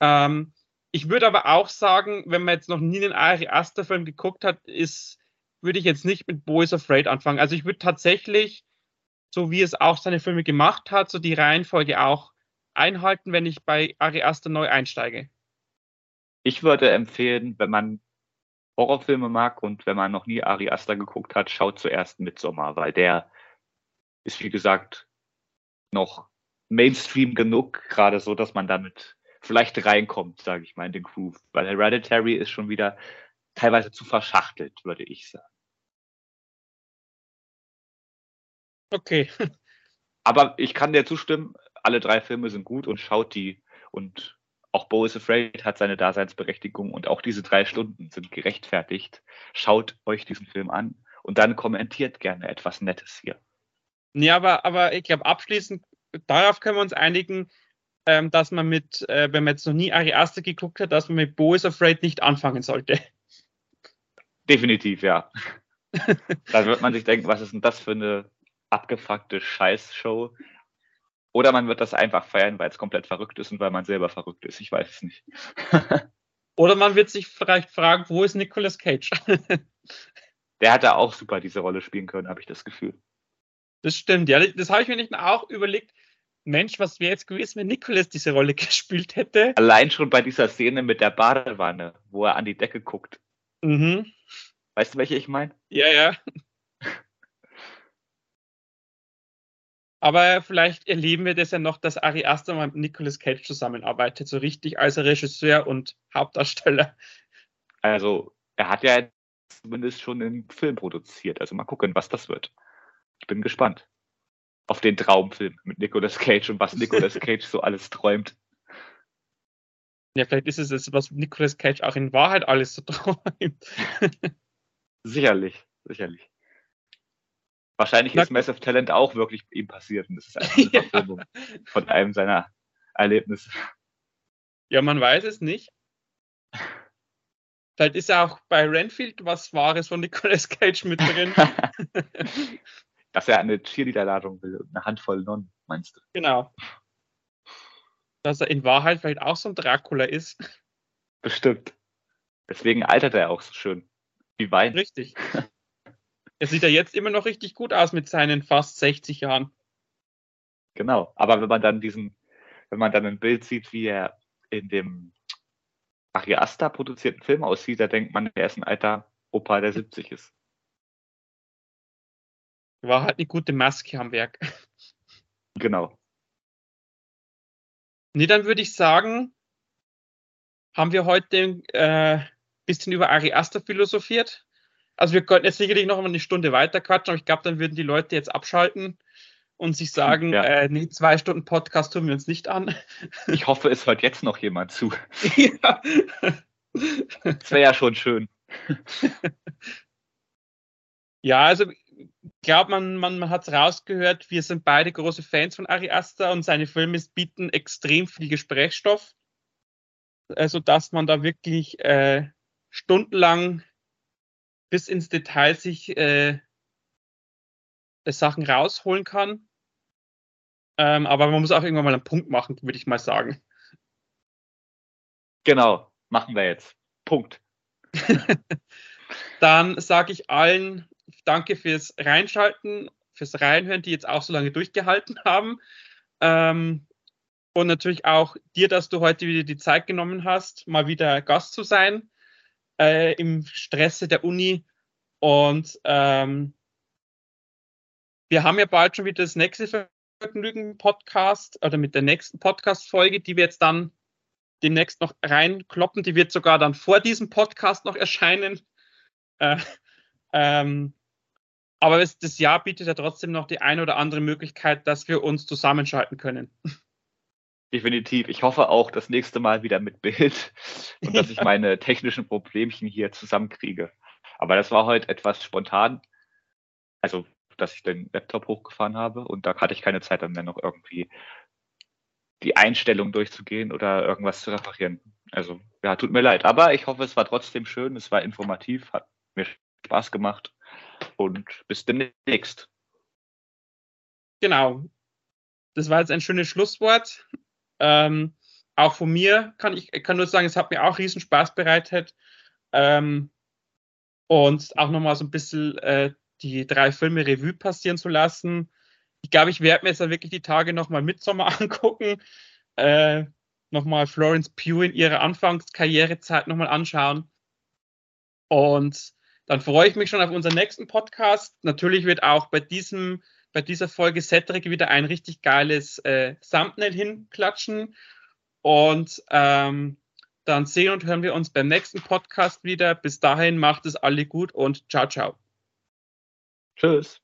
Ähm, ich würde aber auch sagen, wenn man jetzt noch nie einen Ari Aster Film geguckt hat, ist, würde ich jetzt nicht mit Boys Afraid anfangen. Also ich würde tatsächlich, so wie es auch seine Filme gemacht hat, so die Reihenfolge auch einhalten, wenn ich bei Ari Aster neu einsteige. Ich würde empfehlen, wenn man Horrorfilme mag und wenn man noch nie Ari Aster geguckt hat, schaut zuerst Midsommar, weil der ist, wie gesagt, noch Mainstream genug, gerade so, dass man damit vielleicht reinkommt, sage ich mal, in den Groove. Weil Hereditary ist schon wieder teilweise zu verschachtelt, würde ich sagen. Okay. Aber ich kann dir zustimmen, alle drei Filme sind gut und schaut die und auch Bo is Afraid hat seine Daseinsberechtigung und auch diese drei Stunden sind gerechtfertigt. Schaut euch diesen Film an und dann kommentiert gerne etwas Nettes hier. Ja, aber, aber ich glaube, abschließend, darauf können wir uns einigen, ähm, dass man mit, äh, wenn man jetzt noch nie Ari Aster geguckt hat, dass man mit Bo is Afraid nicht anfangen sollte. Definitiv, ja. da wird man sich denken, was ist denn das für eine abgefuckte Scheißshow? Oder man wird das einfach feiern, weil es komplett verrückt ist und weil man selber verrückt ist. Ich weiß es nicht. Oder man wird sich vielleicht fragen, wo ist Nicolas Cage? Der hat da auch super diese Rolle spielen können, habe ich das Gefühl. Das stimmt, ja. Das habe ich mir nicht auch überlegt. Mensch, was wäre jetzt gewesen, wenn Nicholas diese Rolle gespielt hätte? Allein schon bei dieser Szene mit der Badewanne, wo er an die Decke guckt. Mhm. Weißt du, welche ich meine? Ja, ja. Aber vielleicht erleben wir das ja noch, dass Ari Aster mal mit Nicolas Cage zusammenarbeitet, so richtig als Regisseur und Hauptdarsteller. Also, er hat ja zumindest schon einen Film produziert. Also mal gucken, was das wird. Ich bin gespannt auf den Traumfilm mit Nicolas Cage und was Nicolas Cage so alles träumt. Ja, vielleicht ist es das, was Nicolas Cage auch in Wahrheit alles so träumt. sicherlich, sicherlich. Wahrscheinlich Na, ist Massive Talent auch wirklich ihm passiert und das ist einfach eine ja. Verfilmung von einem seiner Erlebnisse. Ja, man weiß es nicht. Vielleicht ist ja auch bei Renfield was Wahres von Nicolas Cage mit drin. Dass er eine Cheerleader-Ladung will, eine Handvoll Nonnen, meinst du? Genau. Dass er in Wahrheit vielleicht auch so ein Dracula ist. Bestimmt. Deswegen altert er auch so schön. Wie Wein. Richtig. er sieht ja jetzt immer noch richtig gut aus mit seinen fast 60 Jahren. Genau. Aber wenn man dann diesen, wenn man dann ein Bild sieht, wie er in dem Ari Aster produzierten Film aussieht, da denkt man, er ist ein alter Opa, der 70 ist. War halt eine gute Maske am Werk. Genau. Nee, dann würde ich sagen, haben wir heute ein äh, bisschen über Ari Aster philosophiert. Also wir könnten jetzt sicherlich noch mal eine Stunde weiter quatschen, aber ich glaube, dann würden die Leute jetzt abschalten und sich sagen, ja. äh, nee, zwei Stunden Podcast tun wir uns nicht an. Ich hoffe, es hört jetzt noch jemand zu. ja. Das wäre ja schon schön. Ja, also glaube, man, man, man hat es rausgehört, wir sind beide große Fans von Ari Aster und seine Filme bieten extrem viel Gesprächsstoff, also dass man da wirklich äh, stundenlang bis ins Detail sich äh, Sachen rausholen kann. Ähm, aber man muss auch irgendwann mal einen Punkt machen, würde ich mal sagen. Genau, machen wir jetzt. Punkt. Dann sage ich allen danke fürs Reinschalten, fürs Reinhören, die jetzt auch so lange durchgehalten haben. Ähm, und natürlich auch dir, dass du heute wieder die Zeit genommen hast, mal wieder Gast zu sein äh, im Stresse der Uni. Und ähm, wir haben ja bald schon wieder das nächste Vergnügen-Podcast oder mit der nächsten Podcast-Folge, die wir jetzt dann demnächst noch reinkloppen. Die wird sogar dann vor diesem Podcast noch erscheinen. Äh, ähm, aber es, das Jahr bietet ja trotzdem noch die eine oder andere Möglichkeit, dass wir uns zusammenschalten können. Definitiv. Ich hoffe auch das nächste Mal wieder mit Bild und dass ich meine technischen Problemchen hier zusammenkriege. Aber das war heute etwas spontan. Also, dass ich den Laptop hochgefahren habe und da hatte ich keine Zeit, dann noch irgendwie die Einstellung durchzugehen oder irgendwas zu reparieren. Also, ja, tut mir leid. Aber ich hoffe, es war trotzdem schön, es war informativ, hat mir Spaß gemacht und bis demnächst. Genau. Das war jetzt ein schönes Schlusswort. Ähm, auch von mir kann ich kann nur sagen, es hat mir auch riesen Spaß bereitet. Ähm, und auch nochmal so ein bisschen äh, die drei Filme Revue passieren zu lassen. Ich glaube, ich werde mir jetzt wirklich die Tage nochmal Midsommar angucken. Äh, nochmal Florence Pugh in ihrer Anfangskarrierezeit nochmal anschauen. Und dann freue ich mich schon auf unseren nächsten Podcast. Natürlich wird auch bei diesem bei dieser Folge Cedric wieder ein richtig geiles äh, Thumbnail hinklatschen. Und ähm, dann sehen und hören wir uns beim nächsten Podcast wieder. Bis dahin macht es alle gut und ciao, ciao. Tschüss.